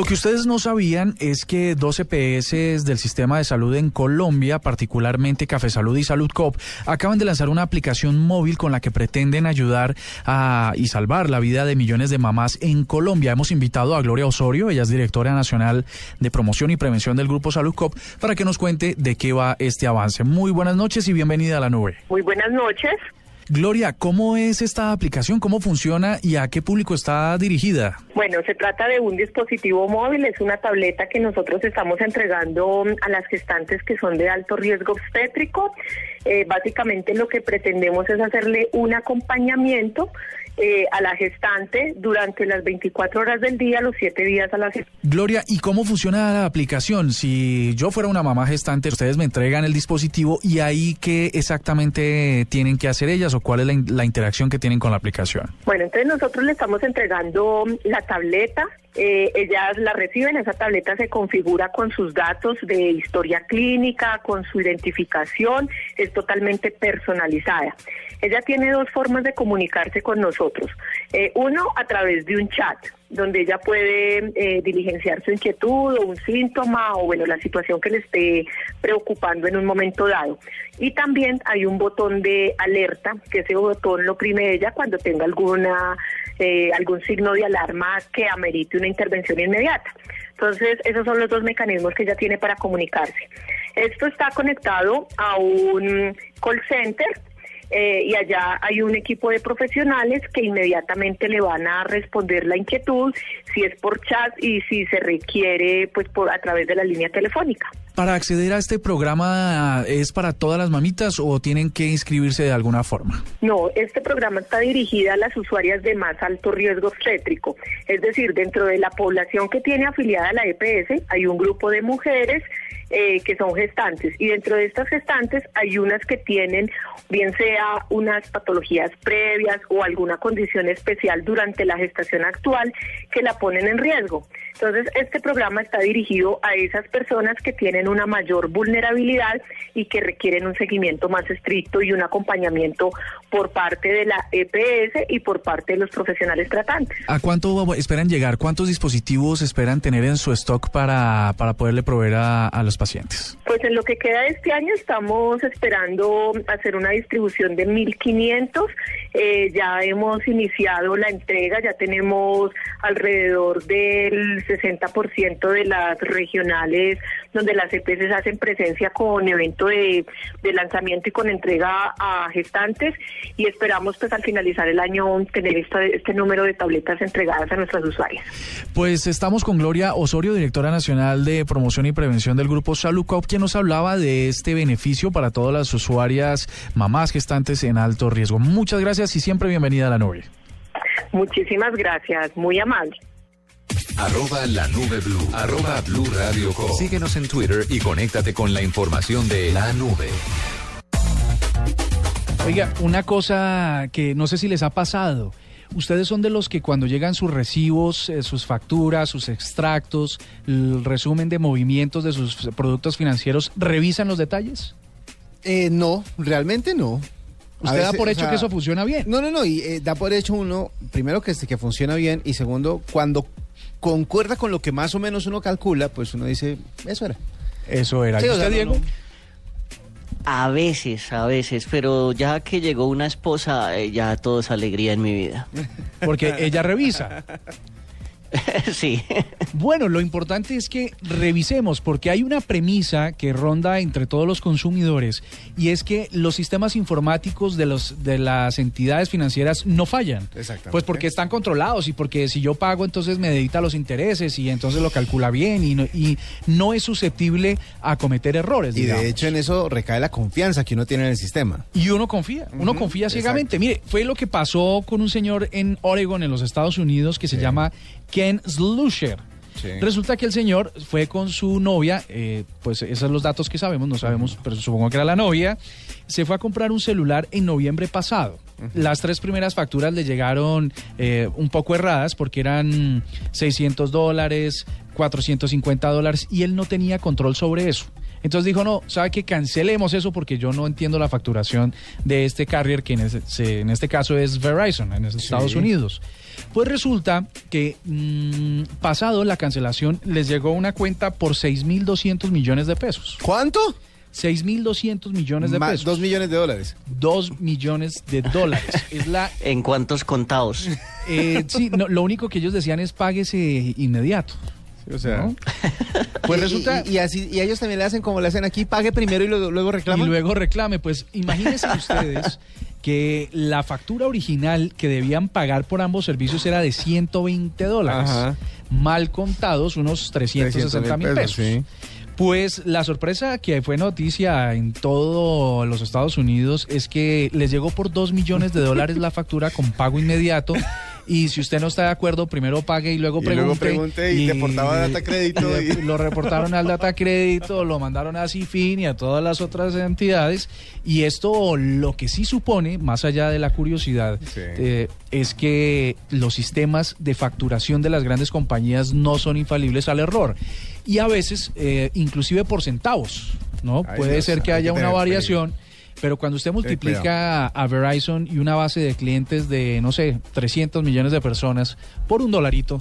Lo que ustedes no sabían es que dos EPS del sistema de salud en Colombia, particularmente Café Salud y Salud Cop, acaban de lanzar una aplicación móvil con la que pretenden ayudar a, y salvar la vida de millones de mamás en Colombia. Hemos invitado a Gloria Osorio, ella es directora nacional de promoción y prevención del Grupo Salud Cop, para que nos cuente de qué va este avance. Muy buenas noches y bienvenida a la nube. Muy buenas noches. Gloria, ¿cómo es esta aplicación? ¿Cómo funciona y a qué público está dirigida? Bueno, se trata de un dispositivo móvil, es una tableta que nosotros estamos entregando a las gestantes que son de alto riesgo obstétrico. Eh, básicamente lo que pretendemos es hacerle un acompañamiento eh, a la gestante durante las 24 horas del día, los 7 días a la semana. Gloria, ¿y cómo funciona la aplicación? Si yo fuera una mamá gestante, ustedes me entregan el dispositivo y ahí qué exactamente tienen que hacer ellas o cuál es la, la interacción que tienen con la aplicación. Bueno, entonces nosotros le estamos entregando la tableta, eh, ellas la reciben, esa tableta se configura con sus datos de historia clínica, con su identificación, es totalmente personalizada. Ella tiene dos formas de comunicarse con nosotros. Eh, uno, a través de un chat, donde ella puede eh, diligenciar su inquietud o un síntoma o, bueno, la situación que le esté preocupando en un momento dado. Y también hay un botón de alerta, que ese botón lo oprime ella cuando tenga alguna eh, algún signo de alarma que amerite una intervención inmediata. Entonces, esos son los dos mecanismos que ella tiene para comunicarse. Esto está conectado a un call center eh, y allá hay un equipo de profesionales que inmediatamente le van a responder la inquietud, si es por chat y si se requiere pues por a través de la línea telefónica. Para acceder a este programa, ¿es para todas las mamitas o tienen que inscribirse de alguna forma? No, este programa está dirigido a las usuarias de más alto riesgo obstétrico. Es decir, dentro de la población que tiene afiliada a la EPS hay un grupo de mujeres eh, que son gestantes y dentro de estas gestantes hay unas que tienen bien sea unas patologías previas o alguna condición especial durante la gestación actual que la ponen en riesgo. Entonces, este programa está dirigido a esas personas que tienen una mayor vulnerabilidad y que requieren un seguimiento más estricto y un acompañamiento por parte de la EPS y por parte de los profesionales tratantes. ¿A cuánto esperan llegar? ¿Cuántos dispositivos esperan tener en su stock para, para poderle proveer a, a los pacientes? Pues en lo que queda de este año estamos esperando hacer una distribución de 1.500. Eh, ya hemos iniciado la entrega, ya tenemos alrededor del 60% de las regionales donde las EPS hacen presencia con evento de, de, lanzamiento y con entrega a gestantes y esperamos pues al finalizar el año tener este, este número de tabletas entregadas a nuestras usuarias. Pues estamos con Gloria Osorio, directora nacional de promoción y prevención del grupo Salucop, quien nos hablaba de este beneficio para todas las usuarias mamás gestantes en alto riesgo. Muchas gracias y siempre bienvenida a la nube. Muchísimas gracias, muy amable. Arroba la nube blue. Arroba blue radio com. Síguenos en Twitter y conéctate con la información de la nube. Oiga, una cosa que no sé si les ha pasado. ¿Ustedes son de los que cuando llegan sus recibos, eh, sus facturas, sus extractos, el resumen de movimientos de sus productos financieros, revisan los detalles? Eh, no, realmente no. ¿Usted veces, da por hecho o sea, que eso funciona bien? No, no, no, y eh, da por hecho uno, primero que, que funciona bien y segundo, cuando concuerda con lo que más o menos uno calcula, pues uno dice, eso era. Eso era. Sí, ¿Y o sea, Diego? no. A veces, a veces, pero ya que llegó una esposa, eh, ya todo es alegría en mi vida. Porque ella revisa. sí. Bueno, lo importante es que revisemos, porque hay una premisa que ronda entre todos los consumidores, y es que los sistemas informáticos de, los, de las entidades financieras no fallan. Exactamente. Pues porque están controlados y porque si yo pago, entonces me dedita los intereses y entonces lo calcula bien y no, y no es susceptible a cometer errores. Y digamos. de hecho en eso recae la confianza que uno tiene en el sistema. Y uno confía, uno confía ciegamente. Mire, fue lo que pasó con un señor en Oregon, en los Estados Unidos, que se Sí. llama Ken Slusher. Sí. Resulta que el señor fue con su novia, eh, pues esos son los datos que sabemos, no sabemos, pero supongo que era la novia, se fue a comprar un celular en noviembre pasado. Las tres primeras facturas le llegaron eh, un poco erradas porque eran 600 dólares, 450 dólares y él no tenía control sobre eso. Entonces dijo, no, ¿sabe que Cancelemos eso porque yo no entiendo la facturación de este carrier que en, ese- en este caso es Verizon, en Estados Unidos. Pues resulta que mm, pasado la cancelación les llegó una cuenta por 6.200 millones de pesos. ¿Cuánto? 6.200 millones de Ma- pesos. Dos millones de dólares. 2 millones de dólares. Es la ¿En cuántos contados? eh, sí, no, lo único que ellos decían es páguese inmediato. O sea. ¿no? Pues Y- resulta. Y, y así, y ellos también le hacen como le hacen aquí, pague primero y luego, luego y reclama. luego reclame. Pues imagínense ustedes que la factura original que debían pagar por ambos servicios era de 120 dólares. Ajá. Mal contados, unos 360 mil pesos. sí. Pues la sorpresa que fue noticia en todos los Estados Unidos es que les llegó por 2 millones de dólares la factura con pago inmediato. Y si usted no está de acuerdo, primero pague y luego Y pregunte. luego pregunte y deportaba a Data Crédito y y- Lo reportaron al Data Crédito, lo mandaron a Cifin y a todas las otras entidades. Y esto lo que sí supone, más allá de la curiosidad, Sí. eh, es que los sistemas de facturación de las grandes compañías no son infalibles al error. Y a veces, eh, inclusive por centavos, ¿no? Ay, Puede Dios, ser que hay haya una variación. Pero cuando usted multiplica a Verizon y una base de clientes de, no sé, 300 millones de personas por un dolarito,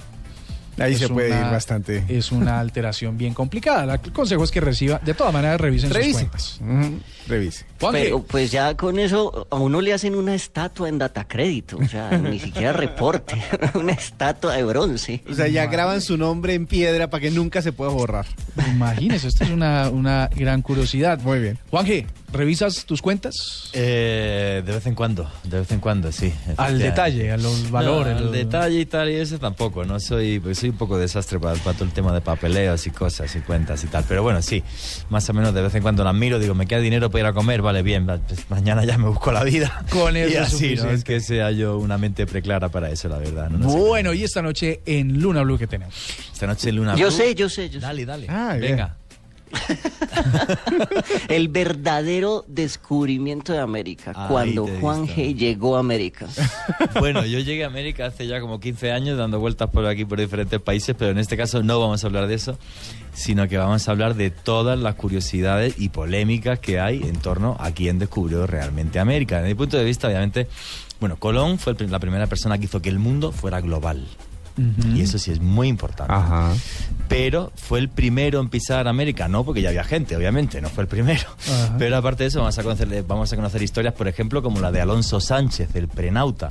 Ahí se puede una- ir bastante. Es una alteración bien complicada. La- El consejo es que reciba, de todas maneras, revisen sus Revise. cuentas. Ujú, Revise. Juanje, Pero pues ya con eso a uno le hacen una estatua en datacrédito, o sea, ni siquiera reporte, una estatua de bronce. O sea, ya graban su nombre en piedra para que nunca se pueda borrar. imagínese, esto es una, una gran curiosidad. Muy bien. Juanje, ¿revisas tus cuentas? Eh, de vez en cuando, de vez en cuando, sí. Al detalle, a los valores. No, al los- detalle y tal, y eso tampoco, ¿no? Soy, pues soy un poco desastre para, para todo el tema de papeleos y cosas y cuentas y tal. Pero bueno, sí, más o menos de vez en cuando las miro, digo, me queda dinero para ir a comer, vale, bien, pues mañana ya me busco la vida. Con eso y es así, ¿no? suficiente. Es que sea yo una mente preclara para eso, la verdad. ¿no? No sé. Bueno, y esta noche en Luna Blue que tenemos. Esta noche Luna Yo Blue. sé, yo sé, yo sé. Dale, dale. Ah, bien. El verdadero descubrimiento de América, Ahí cuando Juan. G llegó a América. Bueno, yo llegué a América hace ya como 15 años dando vueltas por aquí, por diferentes países, pero en este caso no vamos a hablar de eso, sino que vamos a hablar de todas las curiosidades y polémicas que hay en torno a quién descubrió realmente América. Desde mi punto de vista, obviamente, bueno, Colón fue la primera persona que hizo que el mundo fuera global. Y eso sí es muy importante. Ajá. Pero fue el primero en pisar América, no porque ya había gente, obviamente, no fue el primero. Ajá. Pero aparte de eso, vamos a, conocer, vamos a conocer historias, por ejemplo, como la de Alonso Sánchez, el prenauta.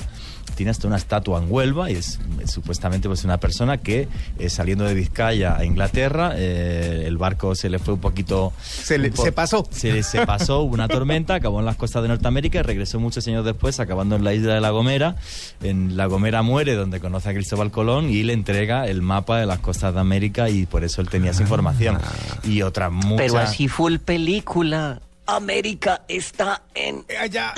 Tiene hasta una estatua en Huelva y es, eh, supuestamente pues, una persona que eh, saliendo de Vizcaya a Inglaterra, eh, el barco se le fue un poquito... Se le- un po- se pasó. Se, le- se pasó, hubo una tormenta, acabó en las costas de Norteamérica y regresó muchos años después, acabando en la isla de La Gomera. En La Gomera muere, donde conoce a Cristóbal Colón y le entrega el mapa de las costas de América y por eso él tenía esa información. Y otras muchas... Pero así full película. América está en... Allá.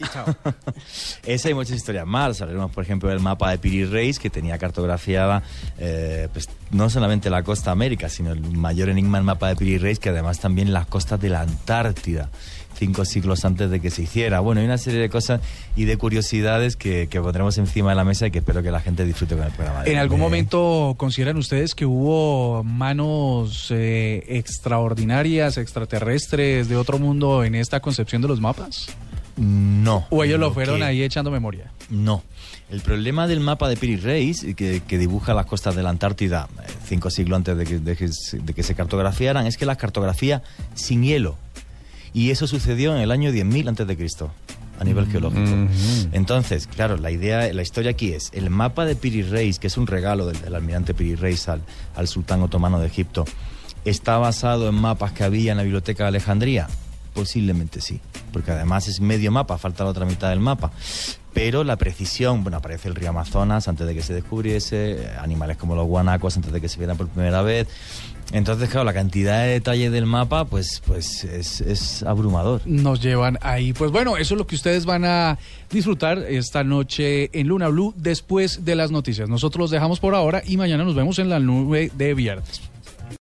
Y chao. Esa y muchas historias más. Hablaremos, por ejemplo, del mapa de Piri Reis, que tenía cartografiada eh, pues, no solamente la costa América, sino el mayor enigma del mapa de Piri Reis, que además también las costas de la Antártida, cinco siglos antes de que se hiciera. Bueno, hay una serie de cosas y de curiosidades que, que pondremos encima de la mesa y que espero que la gente disfrute con el programa. ¿En algún momento consideran ustedes que hubo manos eh, extraordinarias, extraterrestres de otro mundo en esta concepción de los mapas? No. ¿O ellos lo Lo fueron que- ahí echando memoria? No. El problema del mapa de Piri Reis, que, que dibuja las costas de la Antártida eh, cinco siglos antes de que, de que se- de que se cartografiaran, es que las cartografía sin hielo. Y eso sucedió en el año 10.000 antes de Cristo, a nivel geológico. Entonces, claro, la idea, la historia aquí es, el mapa de Piri Reis, que es un regalo del, del almirante Piri Reis al, al sultán otomano de Egipto, ¿está basado en mapas que había en la biblioteca de Alejandría? Posiblemente sí, porque además es medio mapa, falta la otra mitad del mapa. Pero la precisión, bueno, aparece el río Amazonas antes de que se descubriese, animales como los guanacos antes de que se vieran por primera vez. Entonces, claro, la cantidad de detalle del mapa, pues, pues es, es abrumador. Nos llevan ahí. Pues bueno, eso es lo que ustedes van a disfrutar esta noche en Luna Blue después de las noticias. Nosotros los dejamos por ahora y mañana nos vemos en la nube de viernes.